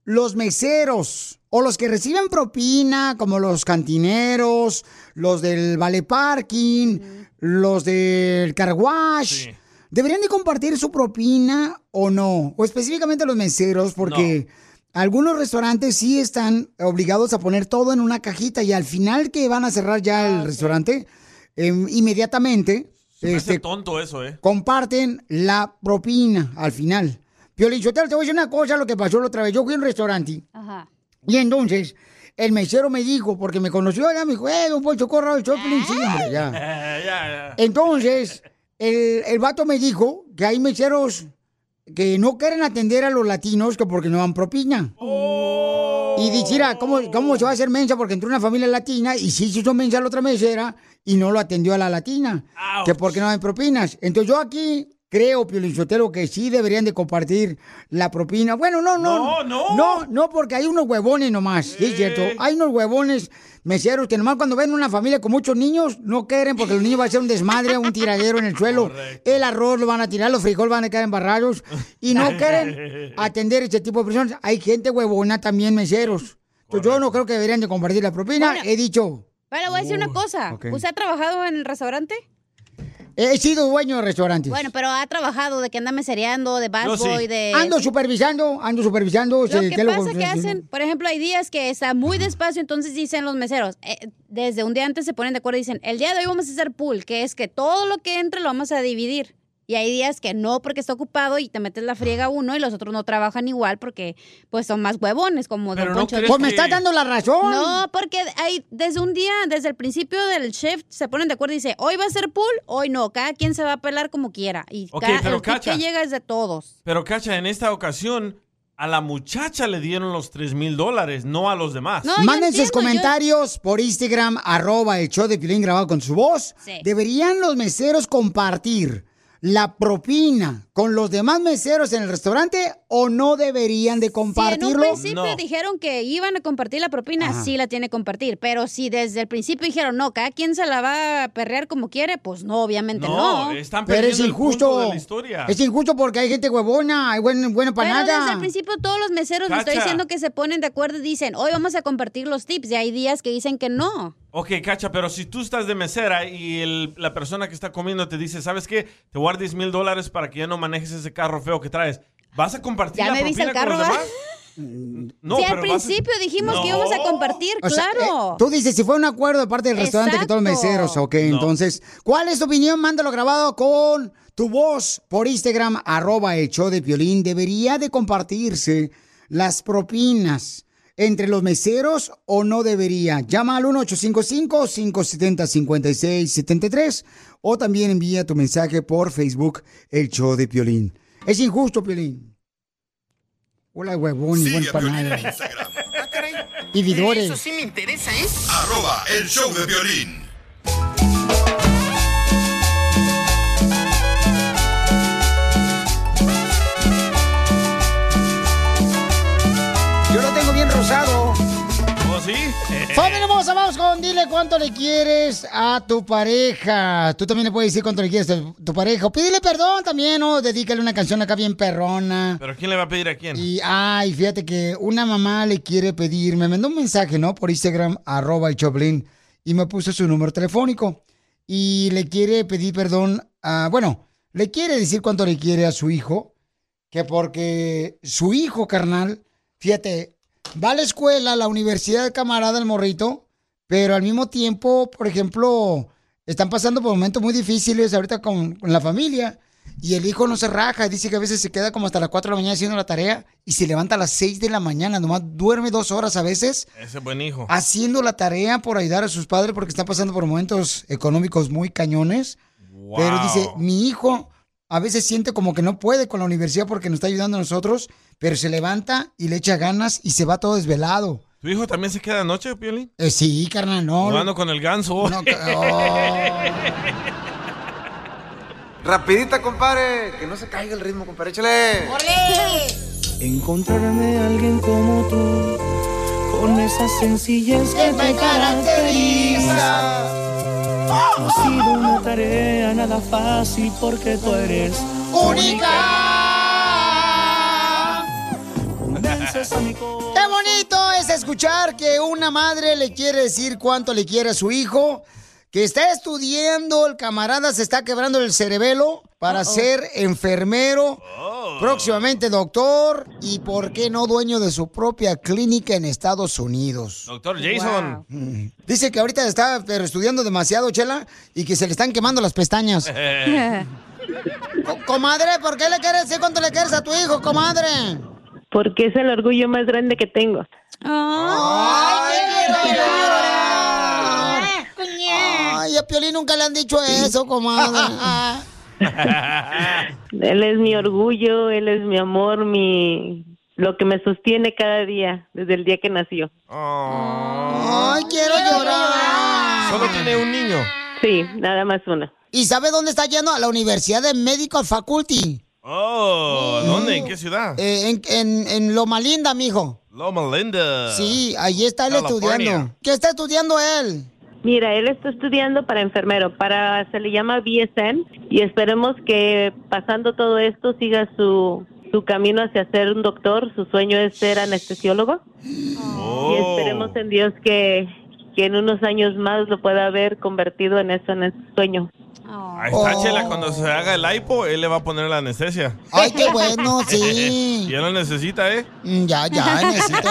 los meseros o los que reciben propina, como los cantineros, los del vale parking, los del car wash, deberían de compartir su propina o no? O específicamente los meseros, porque algunos restaurantes sí están obligados a poner todo en una cajita y al final que van a cerrar ya el restaurante, em, inmediatamente... Me este, hace tonto eso, ¿eh? comparten la propina al final. Piolín te voy a decir una cosa, lo que pasó la otra vez. Yo fui a un restaurante Ajá. Y entonces el mesero me dijo, porque me conoció, ya me dijo, eh, don Poncho Piolín, sí, hombre, ya. Entonces, el, el vato me dijo que hay meseros que no quieren atender a los latinos que porque no dan propina. Y dice, mira, ¿cómo, ¿cómo se va a hacer mensa? Porque entró una familia latina y sí se hizo mensa a la otra mesera y no lo atendió a la latina. Que porque no hay propinas. Entonces yo aquí creo, Piolinsotelo, que sí deberían de compartir la propina. Bueno, no, no. No, no. No, no, porque hay unos huevones nomás. Sí, es cierto. Hay unos huevones meseros que nomás cuando ven una familia con muchos niños no quieren porque los niños van a ser un desmadre, un tiradero en el suelo. El arroz lo van a tirar, los frijoles van a quedar embarrados y no quieren atender ese tipo de personas. Hay gente huevona también, meseros. Entonces, yo no creo que deberían de compartir la propina. Bueno. He dicho, Pero voy a decir una cosa. ok. ¿Usted ha trabajado en el restaurante? He sido dueño de restaurantes. Bueno, pero ha trabajado de que anda mesereando, de sí. busboy, de... Ando supervisando, ando supervisando. Lo este, que ¿qué pasa que hacen, por ejemplo, hay días que está muy despacio, entonces dicen los meseros, eh, desde un día antes se ponen de acuerdo y dicen, el día de hoy vamos a hacer pool, que es que todo lo que entre lo vamos a dividir. Y hay días que no porque está ocupado y te metes la friega uno y los otros no trabajan igual porque pues son más huevones como Don Pero no Poncho. crees Pues me estás dando la razón. No, porque hay desde un día, desde el principio del shift se ponen de acuerdo y dice, hoy va a ser pool, hoy no, cada quien se va a pelar como quiera y Ok, cada, pero el tip cacha. que llega es de todos. Pero Cacha, en esta ocasión a la muchacha le dieron los 3 mil dólares, no a los demás. Manden sus comentarios por Instagram, arroba el show de Piolín grabado con su voz. Sí. ¿Deberían los meseros compartir la propina con los demás meseros en el restaurante o no deberían de Si en compartirlo? un principio dijeron que iban a compartir la propina, Ajá. sí la tiene que compartir. Pero si desde el principio dijeron, no, cada quien se la va a perrear como quiere, pues no, obviamente no. están Pero es perdiendo el punto injusto. de la historia. Es injusto porque hay gente huevona, hay buen- buena Pero desde panada. el principio todos los meseros les estoy Cacha. diciendo que se ponen de acuerdo y dicen, hoy vamos a compartir los tips. Y hay días que dicen que no. Ok, cacha, pero si tú estás de mesera y el- la persona que está comiendo te dice, ¿sabes qué? Te 10 mil dólares para que ya no manejes ese carro feo que traes. ¿Vas a compartir Ya la me viste propina el con los carro, demás? No, si al a- principio dijimos que íbamos a compartir, O sea, claro. eh, tú dices, si fue un acuerdo de parte del restaurante que todos los meseros, ok, entonces, ¿cuál es tu opinión? Mándalo grabado con tu voz por Instagram, arroba el show de Piolín. ¿Debería de compartirse las propinas entre los meseros o no debería? Llama al 1-855-570-5673 o también envía tu mensaje por Facebook, el show de Piolín. Es injusto, Piolín. Hola, huevón, y buen Sigue a Piolín en panada. Instagram. Y vidores. Eso sí me interesa, ¿eh? Arroba el show de violín. ¿Oh, sí? Familia hermosa, vamos con dile cuánto le quieres a tu pareja. Tú también le puedes decir cuánto le quieres a tu pareja. O pídele perdón también, o dedícale una canción acá bien perrona. ¿Pero quién le va a pedir a quién? Y, ay, fíjate que una mamá le quiere pedir, me mandó un mensaje, ¿no? Por Instagram, arroba el Choplin, y me puso su número telefónico. Y le quiere pedir perdón a, bueno, le quiere decir cuánto le quiere a su hijo, que porque su hijo, carnal, fíjate, va a la escuela, a la universidad camarada, el morrito, pero al mismo tiempo, por ejemplo, están pasando por momentos muy difíciles ahorita con, con la familia. Y el hijo no se raja, dice que a veces se queda como hasta las 4 de la mañana haciendo la tarea y se levanta a las 6 de la mañana, nomás duerme dos horas a veces Ese buen hijo. haciendo la tarea por ayudar a sus padres porque están pasando por momentos económicos muy cañones. Pero dice, mi hijo a veces siente como que no puede con la universidad porque nos está ayudando a nosotros, pero se levanta y le echa ganas y se va todo desvelado. ¿Tu hijo también se queda de noche, Piolín? Eh, sí, carnal, no. Jugando con el ganso. No, oh. Rapidita, compadre, que no se caiga el ritmo, compadre, échale. Encontrarme a alguien como tú, con esa sencillez que te caracteriza. No ha sido una tarea nada fácil porque tú eres única. Qué bonito es escuchar que una madre le quiere decir cuánto le quiere a su hijo, que está estudiando, el camarada se está quebrando el cerebelo para ser enfermero, próximamente doctor y, ¿por qué no, dueño de su propia clínica en Estados Unidos? Doctor Jason. Mm. Dice que ahorita está pero estudiando demasiado, Chela, y que se le están quemando las pestañas. Co- comadre, ¿por qué le quieres decir cuánto le quieres a tu hijo, comadre? Porque es el orgullo más grande que tengo. ¡Ay, quiero llorar! Ay, a Piolín nunca le han dicho eso, comadre. Él es mi orgullo, él es mi amor, mi lo que me sostiene cada día, desde el día que nació. Ay, quiero llorar. Solo tiene un niño. Sí, nada más uno. ¿Y sabe dónde está yendo? A la Universidad de Medical Faculty. Oh, ¿dónde? ¿En qué ciudad? Eh, en, en, en Loma Linda, mijo. Loma Linda. Sí, ahí está él California. estudiando. ¿Qué está estudiando él? Mira, él está estudiando para enfermero, para se le llama BSN y esperemos que pasando todo esto siga su su camino hacia ser un doctor. Su sueño es ser anestesiólogo y Oh. esperemos en Dios que que en unos años más lo pueda haber convertido en eso, en ese sueño. Ahí está, Chela. Cuando se haga el hipo, él le va a poner la anestesia. Ay, qué bueno, sí. Y él lo necesita, ¿eh? Mm, Ya, ya, necesito.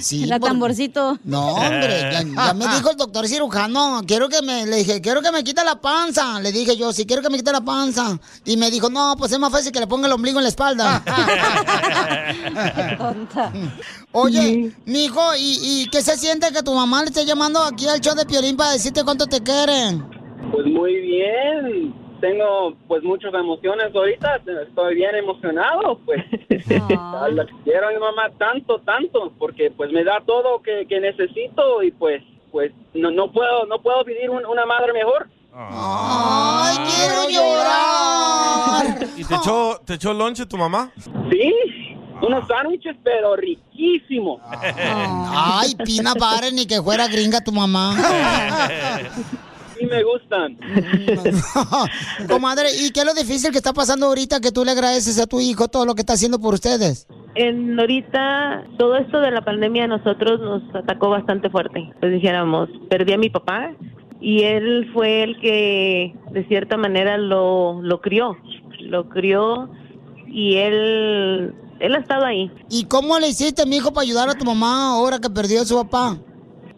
Sí, La por- tamborcito. No, hombre, ya, ya me dijo el doctor cirujano, quiero que me, le dije, quiero que me quite la panza. Le dije yo, sí, quiero que me quite la panza. Y me dijo, no, pues es más fácil que le ponga el ombligo en la espalda. Oye, mijo, ¿y, ¿y qué se siente que tu mamá le esté llamando aquí al show de Piolín para decirte cuánto te quieren? Pues muy bien. tengo pues muchas emociones ahorita, estoy bien emocionado, pues la quiero a mi mamá tanto, tanto, porque pues me da todo que, que necesito y pues pues no, no puedo no puedo pedir un- una madre mejor. ¡Ay, quiero llorar! ¿Y te echó, te echó lonche tu mamá? Sí, unos sándwiches pero riquísimos. Ay, Pina Padre, ni que fuera gringa tu mamá. Sí me gustan. Comadre, ¿y qué es lo difícil que está pasando ahorita que tú le agradeces a tu hijo todo lo que está haciendo por ustedes? En ahorita todo esto de la pandemia a nosotros nos atacó bastante fuerte. Pues dijéramos, perdí a mi papá y él fue el que de cierta manera lo, lo crió, lo crió y él, él ha estado ahí. ¿Y cómo le hiciste, mi hijo, para ayudar a tu mamá ahora que perdió a su papá?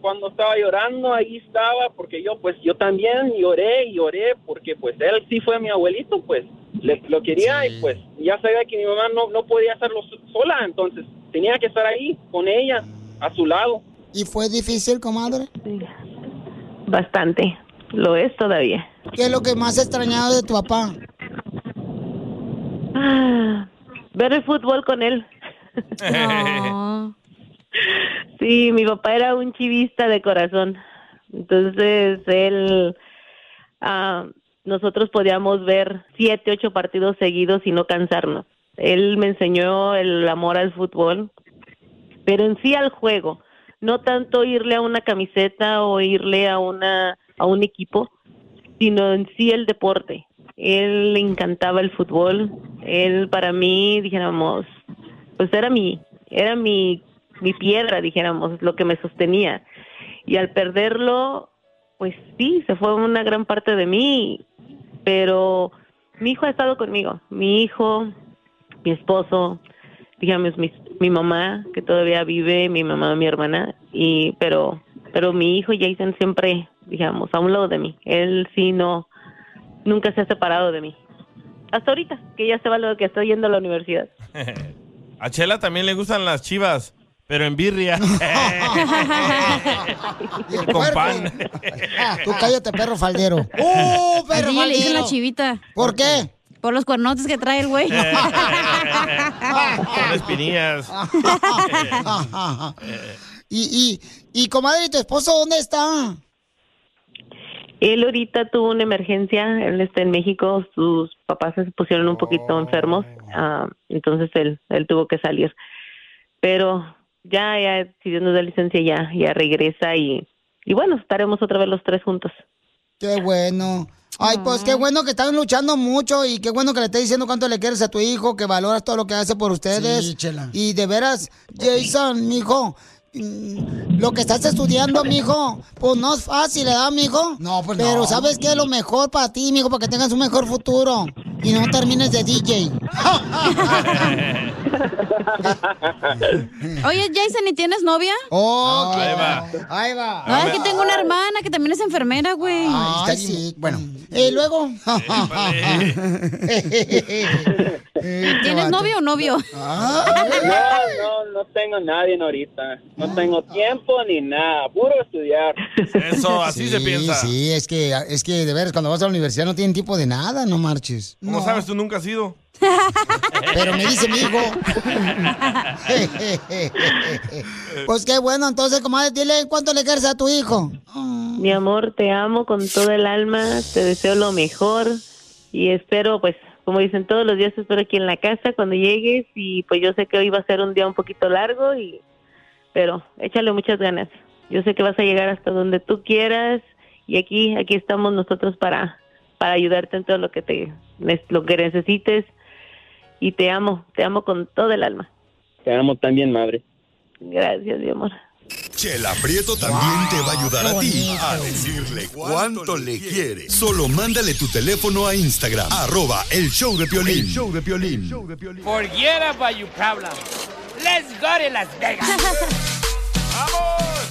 Cuando estaba llorando ahí estaba porque yo pues yo también lloré y lloré porque pues él sí fue mi abuelito pues le- lo quería y pues ya sabía que mi mamá no, no podía hacerlo so- sola entonces tenía que estar ahí con ella a su lado. ¿Y fue difícil, comadre? Bastante, lo es todavía. ¿Qué es lo que más extrañado de tu papá? Ah, ver el fútbol con él. Sí, mi papá era un chivista de corazón. Entonces, él, ah, nosotros podíamos ver siete, ocho partidos seguidos y no cansarnos. Él me enseñó el amor al fútbol, pero en sí al juego. No tanto irle a una camiseta o irle a una a un equipo, sino en sí el deporte. Él le encantaba el fútbol. Él para mí, dijéramos, pues era mi era mi mi piedra, dijéramos, lo que me sostenía. Y al perderlo, pues sí, se fue una gran parte de mí, pero mi hijo ha estado conmigo, mi hijo, mi esposo, digamos mi, mi mamá que todavía vive, mi mamá, mi hermana, y pero pero mi hijo Jason siempre, digamos, a un lado de mí. Él sí no nunca se ha separado de mí. Hasta ahorita, que ya se va lo que estoy yendo a la universidad. A Chela también le gustan las chivas, pero en birria. Y con pan. Tú cállate, perro faldero. ¡Uh, perro le dicen la chivita. ¿Por qué? Por los cuernotes que trae el güey. Son espinillas. y, y, y, comadre, ¿y tu esposo dónde está? Él ahorita tuvo una emergencia, él está en México, sus papás se pusieron un poquito enfermos, ah, entonces él, él tuvo que salir. Pero ya, ya, si Dios nos da licencia, ya, ya regresa y, y bueno, estaremos otra vez los tres juntos. Qué bueno. Ay, pues qué bueno que están luchando mucho y qué bueno que le estés diciendo cuánto le quieres a tu hijo, que valoras todo lo que hace por ustedes. Sí, chela. Y de veras, Jason, mijo, lo que estás estudiando, mijo, pues no es fácil, ¿verdad, mijo? No, pues Pero no. ¿sabes qué es lo mejor para ti, mijo, para que tengas un mejor futuro? Y no termines de DJ. Oye, Jason, ¿y tienes novia? Oh, Ahí va. Ahí va. No, es que tengo una hermana que también es enfermera, güey. Ay, sí. Bueno, y luego. ¿Tienes novio o novio? Ah. No, no, no tengo nadie ahorita. No tengo tiempo ni nada, puro estudiar. Eso, así se piensa. Sí, es que, es que de veras, cuando vas a la universidad no tienen tiempo de nada, no marches. ¿Cómo sabes? Tú nunca has ido. Pero me dice mi hijo. pues qué bueno, entonces, comadre, dile cuánto le quieres a tu hijo. Mi amor, te amo con todo el alma, te deseo lo mejor y espero, pues, como dicen todos los días, espero aquí en la casa cuando llegues y pues yo sé que hoy va a ser un día un poquito largo y, pero échale muchas ganas. Yo sé que vas a llegar hasta donde tú quieras y aquí, aquí estamos nosotros para, para ayudarte en todo lo que te, lo que necesites y te amo, te amo con todo el alma. Te amo también, madre. Gracias, mi amor. Chela Prieto también te va a ayudar a ti a decirle cuánto le quiere. Solo mándale tu teléfono a Instagram, arroba el show de Piolín. El show de Piolín. Forget about your problem. Let's go to Las Vegas.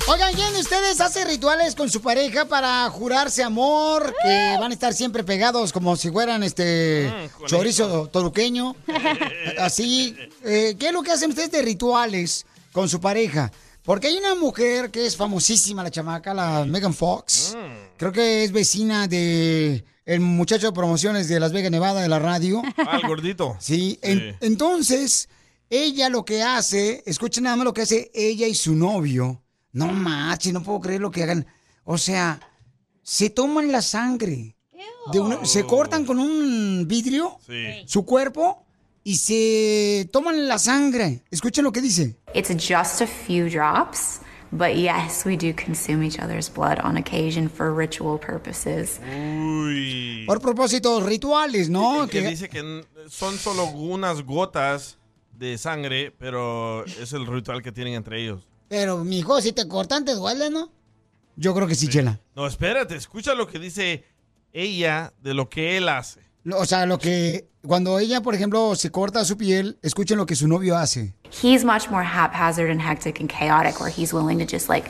Oigan, ¿quién de ustedes hace rituales con su pareja para jurarse amor? Que van a estar siempre pegados como si fueran este chorizo toruqueño. Así. eh, ¿Qué es lo que hacen ustedes de rituales con su pareja? Porque hay una mujer que es famosísima, la chamaca, la Megan Fox. creo que es vecina de el muchacho de promociones de Las Vegas, Nevada, de la radio. Ah, el gordito. Sí, en- entonces, ella lo que hace, escuchen nada más lo que hace ella y su novio. No manches, no puedo creer lo que hagan. O sea, se toman la sangre. De una- se cortan con un vidrio Sí. su cuerpo y se toman la sangre. Escuchen lo que dice. It's just a few drops, but yes, we do consume each other's blood on occasion for ritual purposes. Uy. Por propósitos rituales, ¿no? Que dice que son solo unas gotas de sangre, pero es el ritual que tienen entre ellos. Pero, mijo, si te cortan, te duele, ¿no? Yo creo que sí, Chela. No, espérate, escucha lo que dice ella de lo que él hace. O sea, lo que... Cuando ella, por ejemplo, se corta su piel, escuchen lo que su novio hace. He's much more haphazard and hectic and chaotic, where he's willing to just like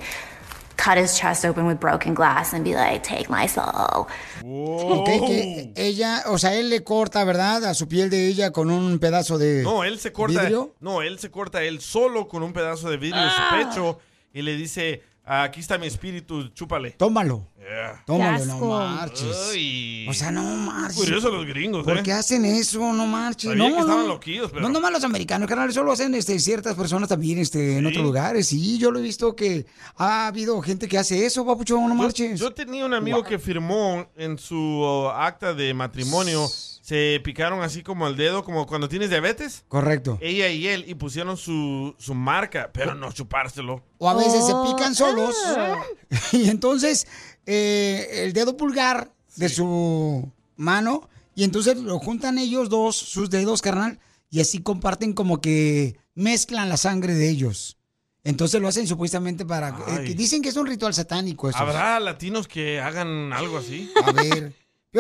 cut his chest open with broken glass and be like, take my soul. Ok, que ella, o sea, él le corta, ¿verdad? A su piel de ella con un pedazo de No, él se corta. vidrio. No, él se corta él solo con un pedazo de vidrio en Ah. su pecho y le dice, aquí está mi espíritu, chúpale. Tómalo. Yeah. Tómalo, Qué no marches. Ay. O sea, no marches. Curioso los gringos, ¿Por ¿eh? qué hacen eso? No marches. Sabía no, que estaban no. loquillos, pero- No nomás los americanos, carnal, eso lo hacen este, ciertas personas también este, en otros lugares. Sí, yo lo he visto que ha habido gente que hace eso, papucho, no marches. Yo tenía un amigo que firmó en su uh, acta de matrimonio, se picaron así como el dedo, como cuando tienes diabetes. Correcto. Ella y él, y pusieron su, su marca, pero no chupárselo. O a veces Oh. se pican solos. Ah. Y entonces eh, el dedo pulgar de su mano. Y entonces lo juntan ellos dos, sus dedos, carnal. Y así comparten como que mezclan la sangre de ellos. Entonces lo hacen supuestamente para... eh, dicen que es un ritual satánico. ¿Habrá latinos que hagan algo así? A ver.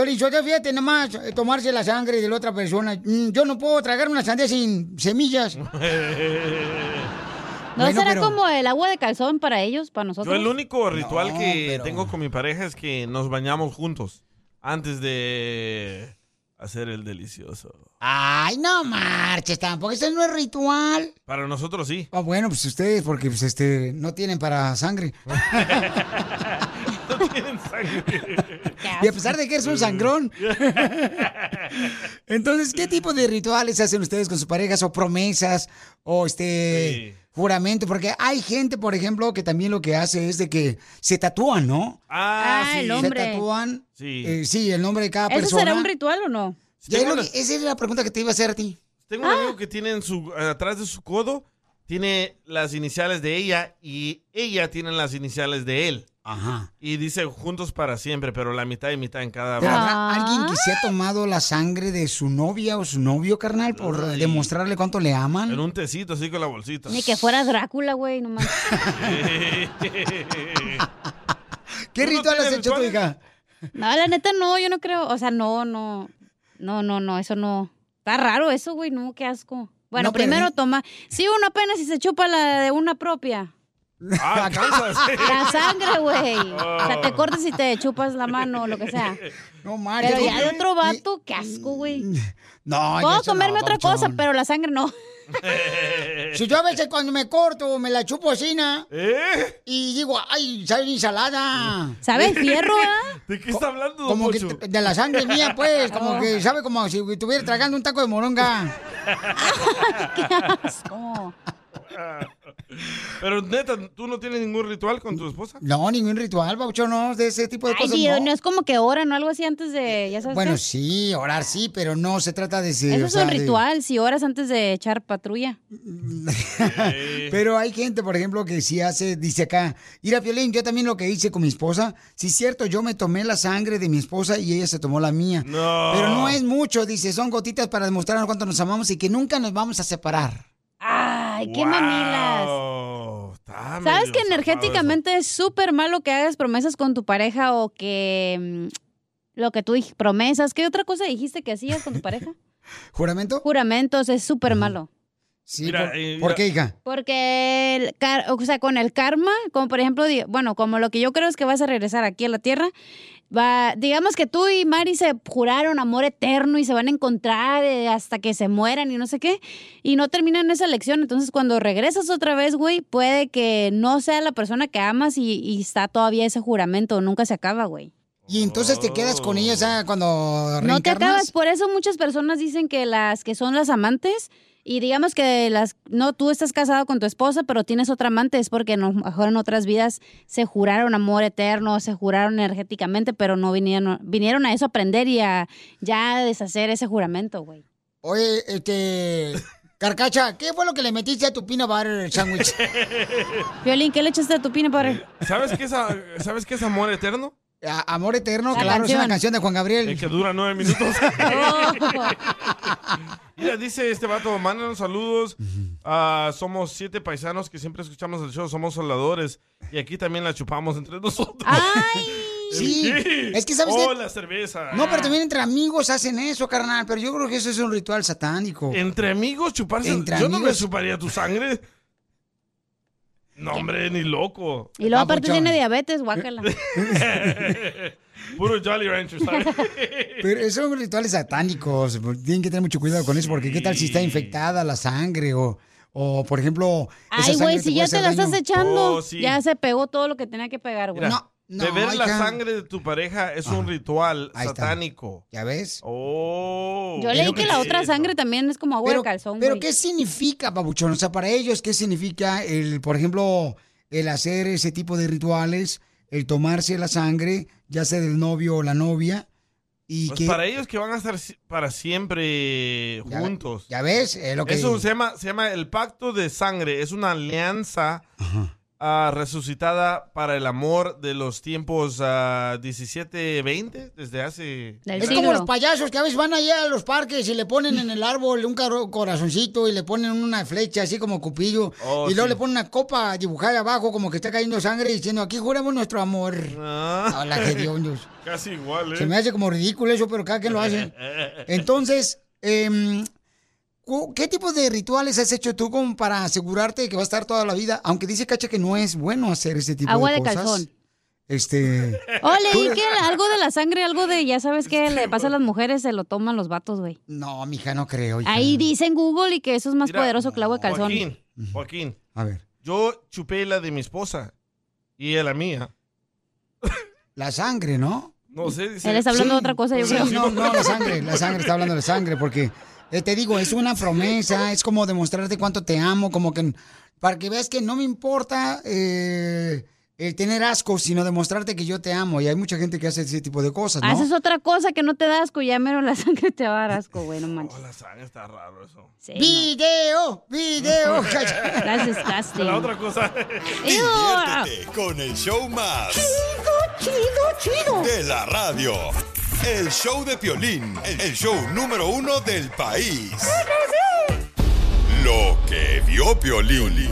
Yo te fíjate nomás eh, tomarse la sangre de la otra persona. Mm, Yo no puedo tragar una sandía sin semillas. ¿No Bueno, será pero- como el agua de calzón para ellos, para Yo nosotros? el único ritual No, que pero- tengo con mi pareja es que nos bañamos juntos antes de hacer el delicioso. Ay, no marches tampoco. Eso no es ritual. Para nosotros sí. Ah, bueno, pues ustedes, porque pues, este, no tienen para sangre. tienen sangre. Y a pesar de que eres un sangrón. Entonces, ¿qué tipo de rituales hacen ustedes con sus parejas o promesas o este juramento? Porque hay gente, por ejemplo, que también lo que hace es de que se tatúan, ¿no? Ah, Ah, sí. el Se hombre. tatúan, Sí. eh, sí, el nombre de cada ¿Eso persona. será un ritual o no? Ya es lo Tengo que- esa es la pregunta que te iba a hacer a ti. Tengo un amigo que tiene en su, atrás de su codo, tiene las iniciales de ella y ella tiene las iniciales de él. Ajá. Y dice juntos para siempre, pero la mitad y mitad en cada ¿Pero brazo. habrá alguien que se ha tomado la sangre de su novia o su novio, carnal, por Ay. demostrarle cuánto le aman? En un tecito así con la bolsita. Ni que fuera Drácula, güey, no mames. ¿Qué ¿Tú no ritual has hecho tu hija? No, la neta no, yo no creo. O sea, no, no. No, no, no, eso no. Está raro eso, güey, no, qué asco. Bueno, No, pero- primero toma. Sí, uno apenas si se chupa la de una propia. Ah. La sangre, güey. O sea, te Oh. cortas y te chupas la mano o lo que sea. No marches. Pero ya ¿por de otro vato, qué asco, güey. No, Puedo comerme no, otra cosa, pero la sangre no. Si yo a veces cuando me corto me la chupo así, ¿no? ¿Eh? Y digo, ay, sabe ensalada. ¿Sabe fierro, ah? ¿De qué está hablando, don Como que de la sangre mía, pues, como Oh. que sabe como si estuviera tragando un taco de moronga. qué asco. Pero neta, ¿tú no tienes ningún ritual con tu esposa? No, ningún ritual, Baucho, no, de ese tipo de Ay, cosas. Dios, no. no es como que oran o algo así antes de, ya sabes Bueno, qué? sí, orar sí, pero no se trata de... ese, Eso o es sea, un de- ritual, si oras antes de echar patrulla. Pero hay gente, por ejemplo, que sí hace, dice acá, mira, Piolín, yo también lo que hice con mi esposa, sí es cierto, yo me tomé la sangre de mi esposa y ella se tomó la mía. No. Pero no es mucho, dice, son gotitas para demostrar cuánto nos amamos y que nunca nos vamos a separar. Ay, qué Wow, mamilas. está ¿Sabes que energéticamente es súper malo que hagas promesas con tu pareja o que mm, lo que tú dijiste, promesas? ¿Qué otra cosa dijiste que hacías con tu pareja? ¿Juramento? Juramentos es súper malo. Sí, Mira, por, eh, ¿por mira. qué, hija? Porque, el car- o sea, con el karma, como por ejemplo, bueno, como lo que yo creo es que vas a regresar aquí a la tierra, va, digamos que tú y Mari se juraron amor eterno y se van a encontrar eh, hasta que se mueran y no sé qué, y no terminan esa lección, entonces cuando regresas otra vez, güey, puede que no sea la persona que amas y, y está todavía ese juramento, nunca se acaba, güey. Y entonces te quedas con ella, o sea, cuando No te acabas, por eso muchas personas dicen que las que son las amantes y digamos que las no tú estás casado con tu esposa, pero tienes otra amante es porque a lo mejor en otras vidas se juraron amor eterno, se juraron energéticamente, pero no vinieron vinieron a eso a aprender y a ya deshacer ese juramento, güey. Oye, este... Carcacha, ¿qué fue lo que le metiste a tu peanut butter sandwich? Violín, ¿qué le echaste a tu peanut butter? ¿Sabes qué es, a- ¿sabes qué es amor eterno? A- Amor eterno, La claro, es una canción. de Juan Gabriel. El que dura nueve minutos. Mira, dice este vato, mándanos saludos. Ah, somos siete paisanos que siempre escuchamos el show, somos soldadores. Y aquí también la chupamos entre nosotros. ¿El Sí, qué? es que sabes Oh, que- la cerveza. No, pero también entre amigos hacen eso, carnal. Pero yo creo que eso es un ritual satánico. ¿Entre amigos chuparse? Entre Yo no me chuparía tu sangre. No, hombre, ni loco. Y luego aparte Papuchón. tiene diabetes, guácala. Puro Jolly Rancher, ¿sabes? Pero esos son rituales satánicos. Tienen que tener mucho cuidado con eso, porque qué tal si está infectada la sangre o, o por ejemplo. Ay, güey, si ya te la estás echando, Oh, sí. ya se pegó todo lo que tenía que pegar, güey. Mira, beber la hija. sangre de tu pareja es un ritual Ahí está. satánico. ¿Ya ves? Oh. Yo leí que la otra sangre también es como agua Pero, de calzón, pero güey. ¿qué significa, babuchón? O sea, para ellos, ¿qué significa el, por ejemplo, el hacer ese tipo de rituales, el tomarse la sangre, ya sea del novio o la novia? Y Pues que, para ellos que van a estar para siempre juntos. ya ves, es lo que Eso se llama, se llama el pacto de sangre. Es una alianza ah, resucitada para el amor de los tiempos ah, 17-20, desde hace... Es como los payasos que a veces van allá a los parques y le ponen en el árbol un caro- corazoncito y le ponen una flecha así como cupillo Oh, y luego sí. le ponen una copa dibujada abajo como que está cayendo sangre diciendo aquí juramos nuestro amor. Ah. Hola, qué diondos. Casi igual, ¿eh? Se me hace como ridículo eso, pero cada quien lo hace. Entonces, cu- ¿qué tipo de rituales has hecho tú como para asegurarte de que va a estar toda la vida? Aunque dice Cacha que no es bueno hacer ese tipo Agua de de cosas. calzón. Este. Oh, tú leí le- que algo de la sangre, algo de, ya sabes qué le pasa a las mujeres, se lo toman los vatos, güey. No, mija, no creo. hija. Ahí dice en Google y que eso es más Mira, poderoso que el agua de calzón. Joaquín, Joaquín, A ver. yo chupé la de mi esposa y la mía. La sangre, ¿no? No sé. dice- Él está hablando de otra cosa, yo Sí, creo. no, no, la sangre, la sangre, está hablando de sangre, porque eh, te digo, es una promesa, es como demostrarte cuánto te amo, como que para que veas que no me importa eh, el tener asco, sino demostrarte que yo te amo. Y hay mucha gente que hace ese tipo de cosas, ¿no? Haces otra cosa que no te da asco, ya mero la sangre te va a dar asco, güey, no manches. Oh, la sangre está raro eso. Sí, ¡Video! ¡Video! That's disgusting. La otra cosa. Diviértete con el show más. Chido, chido, chido. De la radio. El show de Piolín. El show número uno del país. Lo que vio Piolín.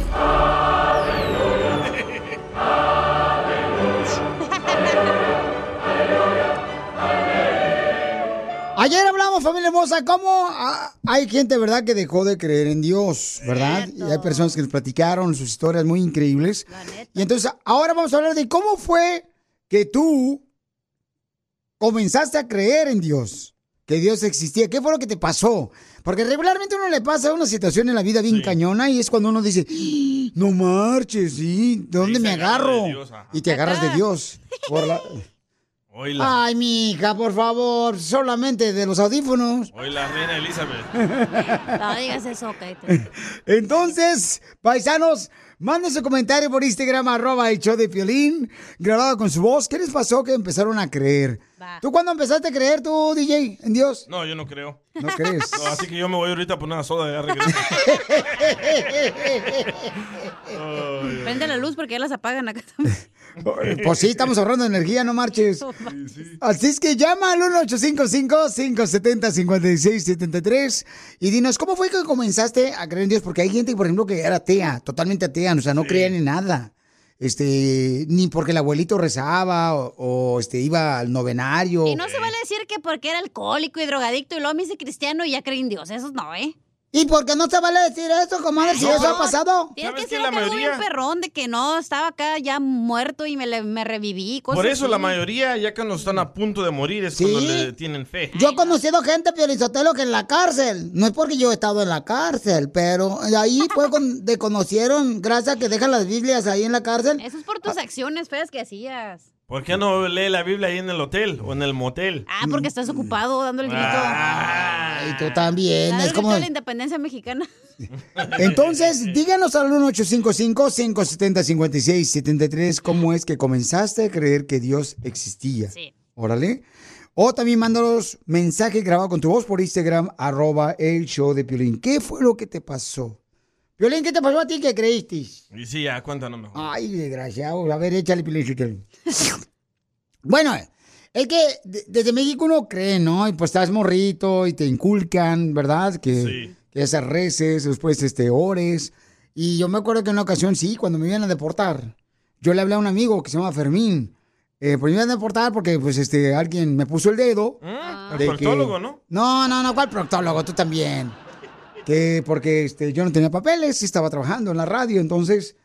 Ayer hablamos, familia hermosa, cómo ah, hay gente, ¿verdad?, que dejó de creer en Dios, ¿verdad? Y hay personas que nos platicaron sus historias muy increíbles. Y entonces, ahora vamos a hablar de cómo fue que tú comenzaste a creer en Dios, que Dios existía. ¿Qué fue lo que te pasó? Porque regularmente uno le pasa una situación en la vida bien cañona y es cuando uno dice, "Ah, no marches, ¿sí? ¿De dónde me agarro? Dios, y te agarras de Dios. Por la... Oíla. Ay, mija, por favor, solamente de los audífonos. Hoy la reina Elizabeth. No digas eso, cállate. Entonces, paisanos, manden su comentario por Instagram, arroba el show de Piolín, grabado con su voz. ¿Qué les pasó que empezaron a creer? ¿Tú cuándo empezaste a creer, tú, DJ, en Dios? No, yo no creo. ¿No crees? No, así que yo me voy ahorita a poner una soda ya regreso. Prende la luz porque ya las apagan acá también. Pues sí, estamos ahorrando energía, no marches. Así es que llama al 1-855-570-5673 y dinos, ¿cómo fue que comenzaste a creer en Dios? Porque hay gente, por ejemplo, que era atea, totalmente atea, o sea, no creía en nada. Este, ni porque el abuelito rezaba o, o, este, iba al novenario. Y no se vale decir que porque era alcohólico y drogadicto y luego me hice cristiano y ya creí en Dios. Eso no, ¿eh? ¿Y por qué no se vale decir eso, comadre, si No, eso ha pasado? Tienes que ser acá algo bien perrón de que no, estaba acá ya muerto y me, le- me reviví. Cosas Por eso la mayoría, ya cuando están a punto de morir, es cuando le tienen fe. Yo he conocido gente, Piolizotelo, que en la cárcel, no es porque yo he estado en la cárcel, pero ahí fue donde conocieron, gracias a que dejan las Biblias ahí en la cárcel. Eso es por tus acciones feas que hacías. ¿Por qué no lee la Biblia ahí en el hotel o en el motel? Ah, porque estás ocupado dando el grito. Ah. Y tú también, es como... la independencia mexicana. Entonces, díganos al 1-855-570-5673 cómo es que comenzaste a creer que Dios existía. Sí. Órale. O también mándanos mensaje grabado con tu voz por Instagram, arroba el show de Piolín. ¿Qué fue lo que te pasó? Piolín, ¿qué te pasó a ti que creíste? Y sí, ya, cuéntanos mejor. Ay, desgraciado. A ver, échale Piolín. bueno, es que de- desde México uno cree, ¿no? Y pues estás morrito y te inculcan, ¿verdad? Que, que esas reces, después este, ores. Y yo me acuerdo que en una ocasión, sí, cuando me iban a deportar, yo le hablé a un amigo que se llama Fermín. Eh, pues me iban a deportar porque, pues, este, alguien me puso el dedo. El de que- proctólogo, ¿no? No, no, no, ¿cuál proctólogo? Tú también. Que porque este, yo no tenía papeles y estaba trabajando en la radio, entonces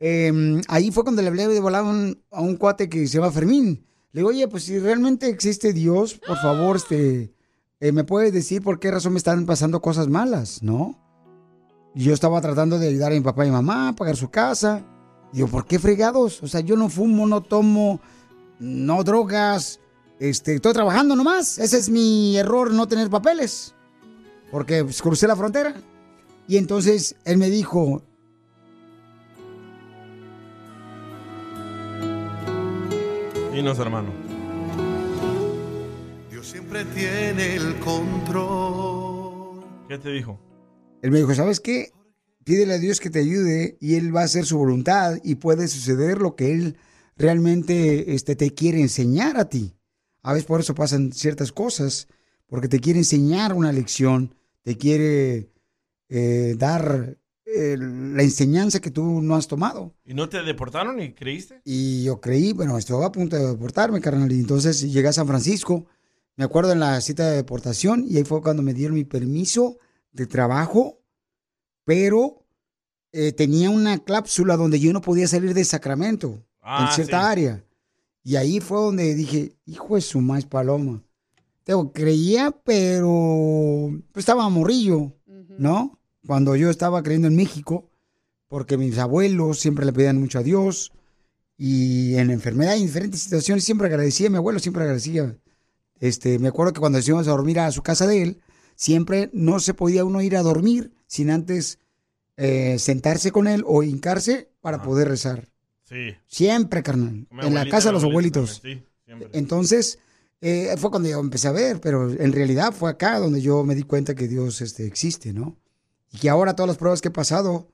eh, ahí fue cuando le hablé de volar a un, a un cuate que se llama Fermín. Le digo, oye, pues si realmente existe Dios, por favor, este, eh, ¿me puedes decir por qué razón me están pasando cosas malas, no? Y yo estaba tratando de ayudar a mi papá y mamá a pagar su casa. Digo, ¿por qué fregados? O sea, yo no fumo, no tomo, no drogas, este, estoy trabajando nomás. Ese es mi error, no tener papeles. Porque pues, crucé la frontera. Y entonces él me dijo, Dinos, hermano. Dios siempre tiene el control. ¿Qué te dijo? él me dijo, ¿sabes qué? Pídele a Dios que te ayude y Él va a hacer su voluntad y puede suceder lo que Él realmente este, te quiere enseñar a ti. A veces por eso pasan ciertas cosas, porque te quiere enseñar una lección, te quiere eh, dar eh, la enseñanza que tú no has tomado. ¿Y no te deportaron y creíste? Y yo creí, bueno, estuve a punto de deportarme, carnal. Y entonces llegué a San Francisco. Me acuerdo en la cita de deportación y ahí fue cuando me dieron mi permiso de trabajo, pero eh, tenía una cláusula donde yo no podía salir de Sacramento, Ah, en cierta sí. área. Y ahí fue donde dije, hijo de su más paloma. Tengo, creía, pero pues, estaba morrillo, ¿no? Cuando yo estaba creyendo en México, porque mis abuelos siempre le pedían mucho a Dios y en enfermedad y en diferentes situaciones siempre agradecía, mi abuelo siempre agradecía. Este, me acuerdo que cuando nos íbamos a dormir a su casa de él, siempre no se podía uno ir a dormir sin antes eh, sentarse con él o hincarse para poder rezar. Sí. Siempre, carnal. En la casa de los abuelitos. también, sí, siempre. Entonces, eh, fue cuando yo empecé a ver, pero en realidad fue acá donde yo me di cuenta que Dios este, existe, ¿no? Y que ahora todas las pruebas que he pasado,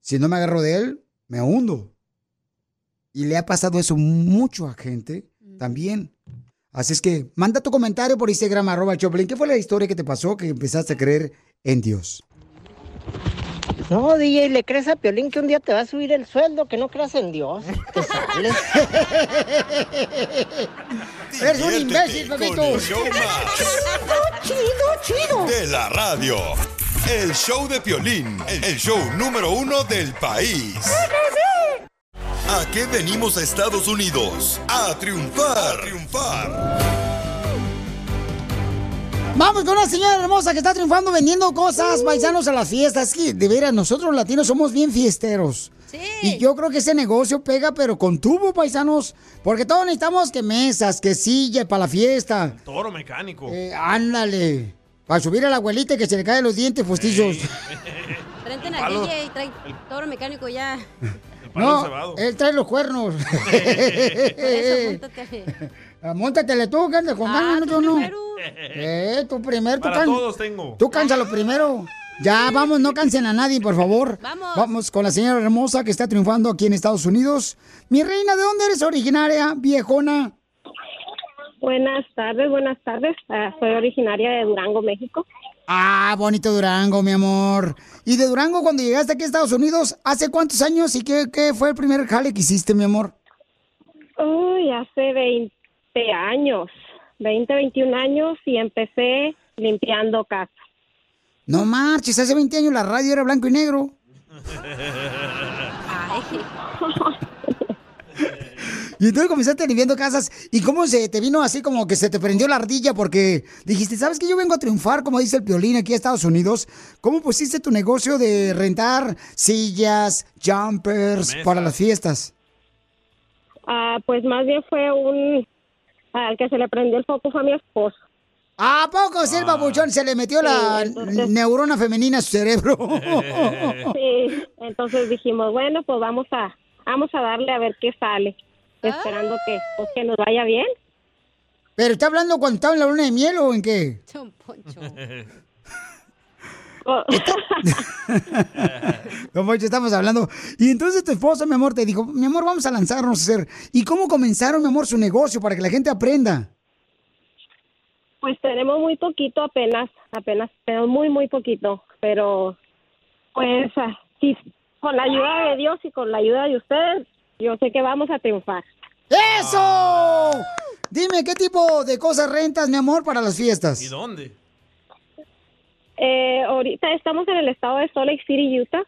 si no me agarro de Él, me hundo. Y le ha pasado eso mucho a gente también. Así es que manda tu comentario por Instagram, arroba Choplin. ¿Qué fue la historia que te pasó que empezaste a creer en Dios? No, DJ, le crees a Piolín que un día te va a subir el sueldo, que no creas en Dios. Te sales. Eres un imbécil, el show más chido, chido. de la radio. El show de Piolín, el show número uno del país. ¿A qué venimos a Estados Unidos? A triunfar. A triunfar. Vamos con una señora hermosa que está triunfando vendiendo cosas, paisanos a las fiestas. Que de veras, nosotros latinos somos bien fiesteros. Sí. Y yo creo que ese negocio pega, pero con tubo, paisanos. Porque todos necesitamos que mesas, que silla para la fiesta. Toro mecánico. Eh, ándale. Para subir a la abuelita y que se le caen los dientes postizos. Frente palo. DJ, trae toro mecánico ya. No, él trae los cuernos. Por eso, móntate. Ah, Móntatele tú, que andes con ganas, no. Eh, tú primero, tú Para can- todos tengo. Tú cánsalo primero. Ya, vamos, no cansen a nadie, por favor. Vamos. Vamos con la señora hermosa que está triunfando aquí en Estados Unidos. Mi reina, ¿de dónde eres originaria, viejona? Buenas tardes, buenas tardes. Ah, soy originaria de Durango, México. Ah, bonito Durango, mi amor. Y de Durango, cuando llegaste aquí a Estados Unidos, ¿hace cuántos años y qué, qué fue el primer jale que hiciste, mi amor? Uy, hace 20 años, 20, 21 años y empecé limpiando casa. No marches, hace 20 años la radio era blanco y negro. Y entonces comenzaste limpiando casas. ¿Y cómo se te vino así como que se te prendió la ardilla? Porque dijiste, ¿sabes que yo vengo a triunfar, como dice el piolín aquí a Estados Unidos? ¿Cómo pusiste tu negocio de rentar sillas, jumpers para las fiestas? Ah, pues más bien fue un... Al que se le prendió el foco fue a mi esposo. ¿A poco sí, el babuchón se le metió la entonces- neurona femenina a su cerebro? Sí, entonces dijimos, bueno, pues vamos a vamos a darle a ver qué sale, esperando que pues, que nos vaya bien. ¿Pero está hablando cuando estaba en la luna de miel o en qué? Don Poncho, estamos hablando. Y entonces tu esposa, mi amor, te dijo, mi amor, vamos a lanzarnos a hacer. ¿Y cómo comenzaron, mi amor, su negocio para que la gente aprenda? Pues tenemos muy poquito apenas, apenas tenemos muy muy poquito, pero pues ah, sí, con la ayuda de Dios y con la ayuda de ustedes, yo sé que vamos a triunfar. ¡Eso! Dime, ¿qué tipo de cosas rentas, mi amor, para las fiestas? ¿Y dónde? Eh, ahorita estamos en el estado de Salt Lake City, Utah.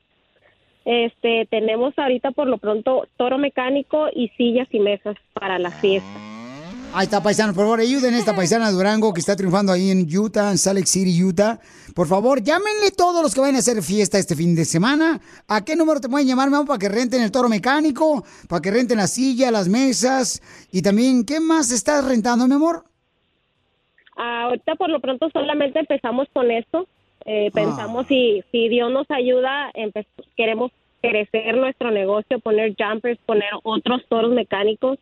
Este, tenemos ahorita por lo pronto toro mecánico y sillas y mesas para la fiesta. Ahí está, paisano. Por favor, ayuden a esta paisana Durango que está triunfando ahí en Utah, en Salt Lake City, Utah. Por favor, llámenle todos los que vayan a hacer fiesta este fin de semana. ¿A qué número te pueden llamar, mi amor, para que renten el toro mecánico? Para que renten la silla, las mesas. Y también, ¿qué más estás rentando, mi amor? Ah, ahorita por lo pronto solamente empezamos con esto. Eh, pensamos si, si Dios nos ayuda, queremos crecer nuestro negocio, poner jumpers, poner otros toros mecánicos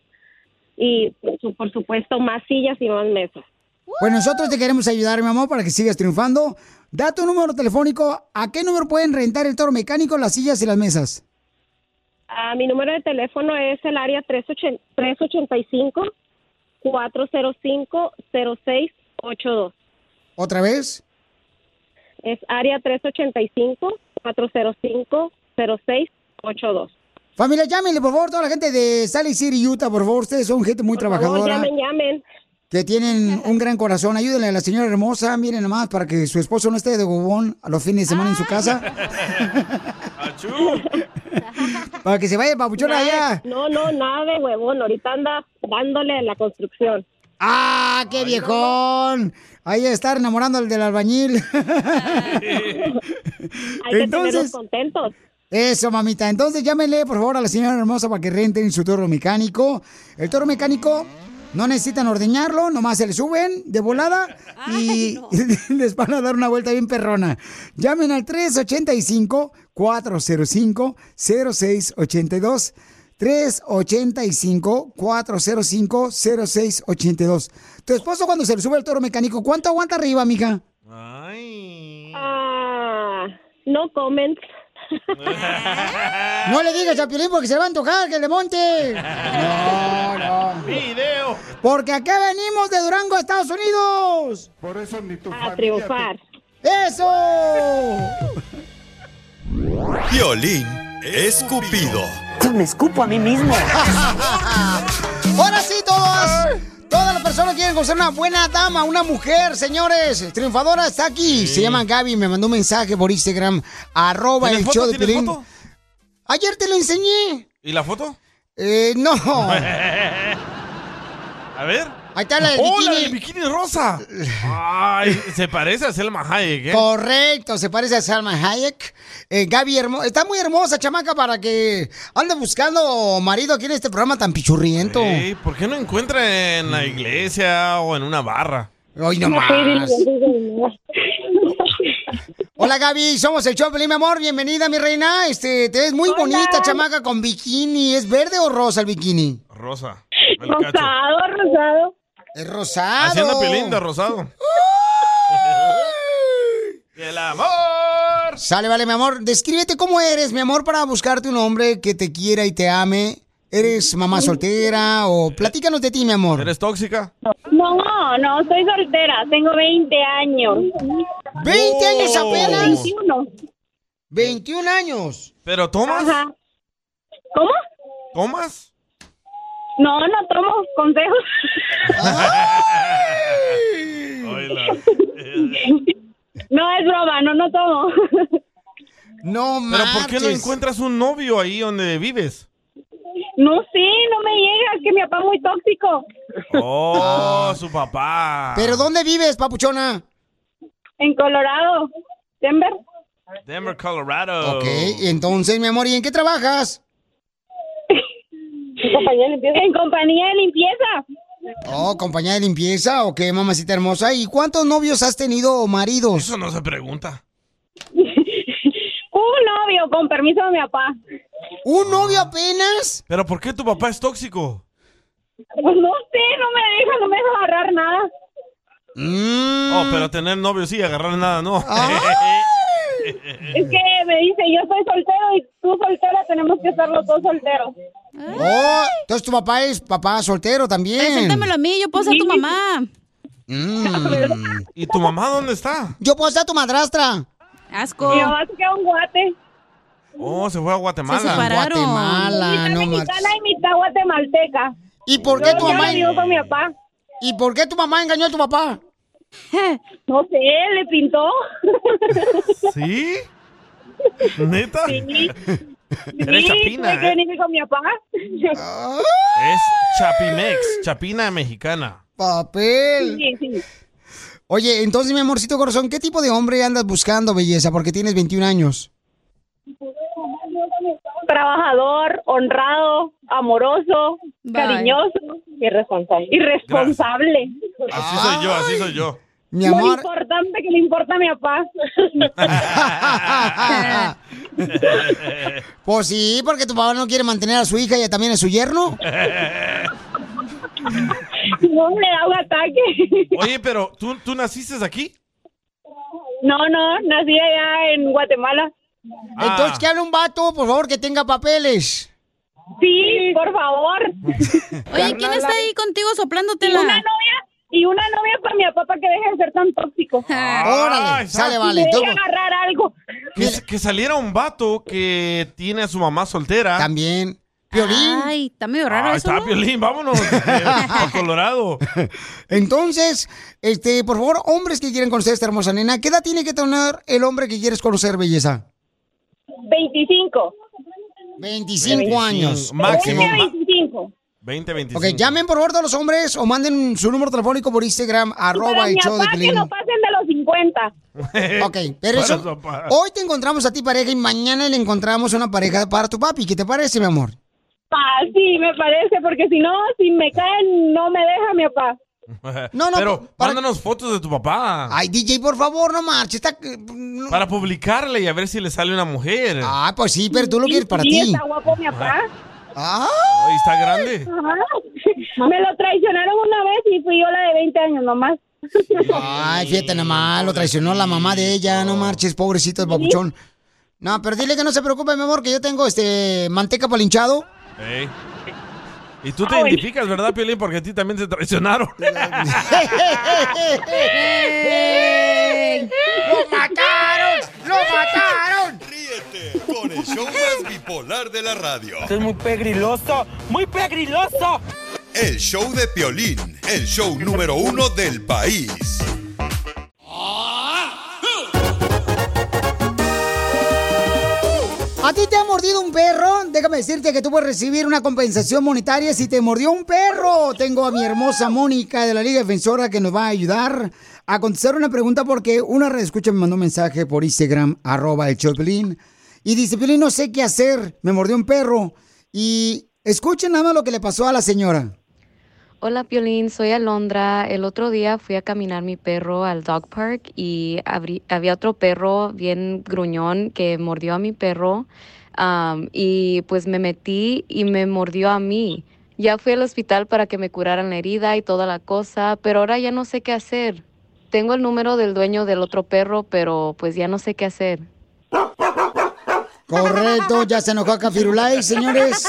y por su- por supuesto más sillas y más mesas. Pues nosotros te queremos ayudar, mi amor, para que sigas triunfando. Da tu número telefónico. ¿A qué número pueden rentar el toro mecánico, las sillas y las mesas? Ah, mi número de teléfono es el área 380 385-405-0682. ¿Otra vez? Es área 385-405-0682. Familia, llámenle, por favor, toda la gente de Salt City, Utah, por favor. Ustedes son gente muy Por favor, trabajadora. llamen, llamen. que tienen un gran corazón. Ayúdenle a la señora hermosa, miren nomás, para que su esposo no esté de gobón a los fines de semana en su casa. para que se vaya papuchón allá. No, no, nada de huevón. Ahorita anda dándole a la construcción. ¡Ah, qué viejón! Ahí está enamorando al del albañil. Hay que tenerlos contentos. Eso, mamita. Entonces llámenle, por favor, a la señora hermosa para que renten su toro mecánico. El toro mecánico no necesitan ordeñarlo, nomás se le suben de volada y les van a dar una vuelta bien perrona. Llamen al 385-405-0682. 385-405-0682. Tu esposo cuando se le sube el toro mecánico, ¿cuánto aguanta arriba, mija? Ah, no comments. No le digas a Piolín porque se va a antojar que le monte. No, no. Video. Porque acá venimos de Durango, Estados Unidos. Por eso ni tu A triunfar. ¡Eso! Violín escupido. Me escupo a mí mismo. Ahora sí. Todas las personas quieren conocer una buena dama, una mujer, señores. Triunfadora está aquí. Se llama Gaby. Me mandó un mensaje por Instagram. Arroba el ¿Tienes show foto? de ¿Tienes Piolín. foto? Ayer te lo enseñé. ¿Y la foto? Eh, no. A ver. Ahí está la del ¡Oh, la bikini. del bikini rosa! Ay, se parece a Selma Hayek, ¿eh? Correcto, se parece a Salma Hayek. Eh, Gaby hermo- está muy hermosa, chamaca, para que ande buscando marido aquí en este programa tan pichurriento. Ey, ¿Por qué no encuentra en la iglesia o en una barra? Hoy no más. Hola Gaby, somos el Choplin, mi amor, bienvenida mi reina. Este, te ves muy bonita, chamaca, con bikini. ¿Es verde o rosa el bikini? Rosa. Rosado, rosado. Es rosado. Haciendo pelín de rosado. ¡Y el amor! Sale, vale, mi amor. Descríbete cómo eres, mi amor, para buscarte un hombre que te quiera y te ame. ¿Eres mamá soltera o platícanos de ti, mi amor? ¿Eres tóxica? No, no, soy soltera, tengo 20 años. ¿20 años apenas? 21. 21 años. ¿Pero tomas? ¿Cómo? ¿Tomas? No, no tomo consejos. No, es broma, no, no todo. No Pero ¿por qué no encuentras un novio ahí donde vives? No sé, no me llega, es que mi papá es muy tóxico. Oh, su papá. ¿Pero dónde vives, papuchona? En Colorado, Denver. Denver, Colorado. Ok, entonces, mi amor, ¿y en qué trabajas? En compañía de limpieza. En compañía de limpieza. Oh, compañía de limpieza, ok, mamacita hermosa. ¿Y cuántos novios has tenido o maridos? Eso no se pregunta. Un novio, con permiso de mi papá. ¿Un novio apenas? ¿Pero por qué tu papá es tóxico? Pues no sé, no me deja, no me deja agarrar nada. Mm. Oh, pero tener novio sí, agarrar nada no. Es que me dice, yo soy soltero y tú soltera, tenemos que estar los dos solteros. Oh, entonces tu papá es papá soltero también. Preséntamelo a mí, yo puedo ser tu mamá. Mm. ¿Y tu mamá dónde está? Yo puedo ser tu madrastra. Asco. Mi mamá se queda un guate. Oh, se fue a Guatemala. Guatemala, mitad no mexicana y mitad guatemalteca. ¿Y por qué Yo- tu mamá? con mi papá. ¿Y por qué tu mamá engañó a tu papá? No sé, le pintó. ¿Sí? ¿Neta? Sí. Eres Sí, chapina, tuve que ¿eh? venir con mi papá. Es Chapimex, chapina mexicana. Papel. Sí, sí. Oye, entonces, mi amorcito corazón, ¿qué tipo de hombre andas buscando, belleza? Porque tienes 21 años. Trabajador, honrado, amoroso, cariñoso. Irresponsable. Irresponsable. Así soy yo, así soy yo. Mi Muy amor. importante que le importa a mi papá. Pues sí, porque tu papá no quiere mantener a su hija y también a su yerno. No le da un ataque. Oye, pero ¿tú, tú naciste aquí? No, no, nací allá en Guatemala. Entonces, que hable un vato, por favor, que tenga papeles. Sí, por favor. Oye, ¿quién está ahí contigo Y soplándotela? una novia, y una novia para mi papá para que deje de ser tan tóxico. Órale, sale, vale. Agarrar algo. Que, que saliera un vato que tiene a su mamá soltera. También. Piolín. Ay, está medio raro Ahí eso. está, ¿no? Piolín, vámonos. eh, a Colorado. Entonces, este, por favor, hombres que quieren conocer a esta hermosa nena, ¿qué edad tiene que tener el hombre que quieres conocer, belleza? 25. 25 años. Máximo. Ok. 25. 20, 25. Ok, llamen por favor todos los hombres o manden su número telefónico por Instagram, arroba el show de papá que no pasen de los 50. Ok, pero eso, hoy te encontramos a ti pareja y mañana le encontramos una pareja para tu papi. ¿Qué te parece, mi amor? Ah, sí, me parece, porque si no, si me caen, no me deja mi papá. No, no, Pero para- mándanos fotos de tu papá. Ay, DJ, por favor, no marches. Está... Para publicarle y a ver si le sale una mujer. Ah, pues sí, pero tú lo quieres para sí, ti. está guapo mi papá. Ah, Ay, está grande. Ajá. Me lo traicionaron una vez y fui yo la de 20 años nomás. Ay, fíjate nada más, lo traicionó la mamá de ella, no marches, pobrecito el papuchón. No, pero dile que no se preocupe, mi amor, que yo tengo este manteca para hinchado. Y tú te Ah, identificas, ¿verdad, Piolín? Porque a ti también te traicionaron. ¡Lo mataron! ¡Lo mataron! Show más bipolar de la radio. es muy pegriloso, muy pegriloso. El show de Piolín, el show número uno del país. ¿A ti te ha mordido un perro? Déjame decirte que tú puedes recibir una compensación monetaria si te mordió un perro. Tengo a mi hermosa Mónica de la Liga Defensora que nos va a ayudar a contestar una pregunta porque una red escucha me mandó un mensaje por Instagram, arroba el show de Piolín, y dice, Piolín, no sé qué hacer, me mordió un perro. Y escuchen nada más lo que le pasó a la señora. Hola Piolín, soy Alondra. El otro día fui a caminar mi perro al dog park y abrí- había otro perro bien gruñón que mordió a mi perro y pues me metí y me mordió a mí. Ya fui al hospital para que me curaran la herida y toda la cosa, pero ahora ya no sé qué hacer. Tengo el número del dueño del otro perro, pero pues ya no sé qué hacer. Correcto, ya se enojó a Cafirulay, señores.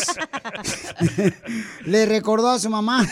Le recordó a su mamá.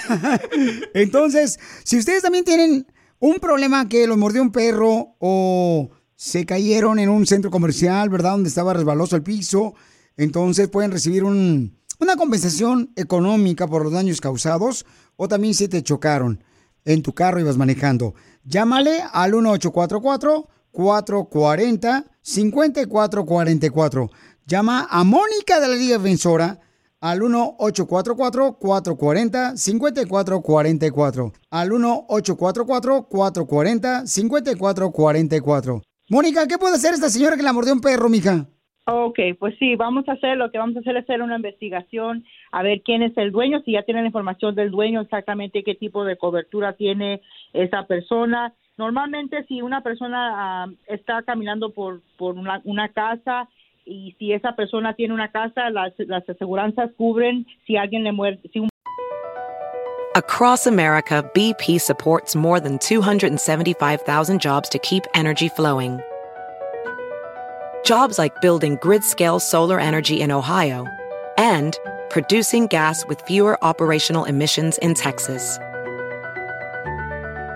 Entonces, si ustedes también tienen un problema que los mordió un perro o se cayeron en un centro comercial, ¿verdad? Donde estaba resbaloso el piso, entonces pueden recibir un- una compensación económica por los daños causados o también si te chocaron en tu carro y vas manejando. Llámale al 1844 1-844-440-5444. Llama a Mónica de la Liga Defensora al 1-844-440-5444. Al 1-844-440-5444. Mónica, ¿qué puede hacer esta señora que la mordió un perro, mija? Ok, pues sí, vamos a hacer, lo que vamos a hacer es hacer una investigación, a ver quién es el dueño, si ya tienen la información del dueño, exactamente qué tipo de cobertura tiene esa persona. Normalmente si una persona ah, está caminando por, por una, casa y si esa persona tiene una casa, las, las aseguranzas cubren si alguien le muerde, si un Across America, BP supports more than 275,000 jobs to keep energy flowing. Jobs like building grid scale solar energy in Ohio and producing gas with fewer operational emissions in Texas.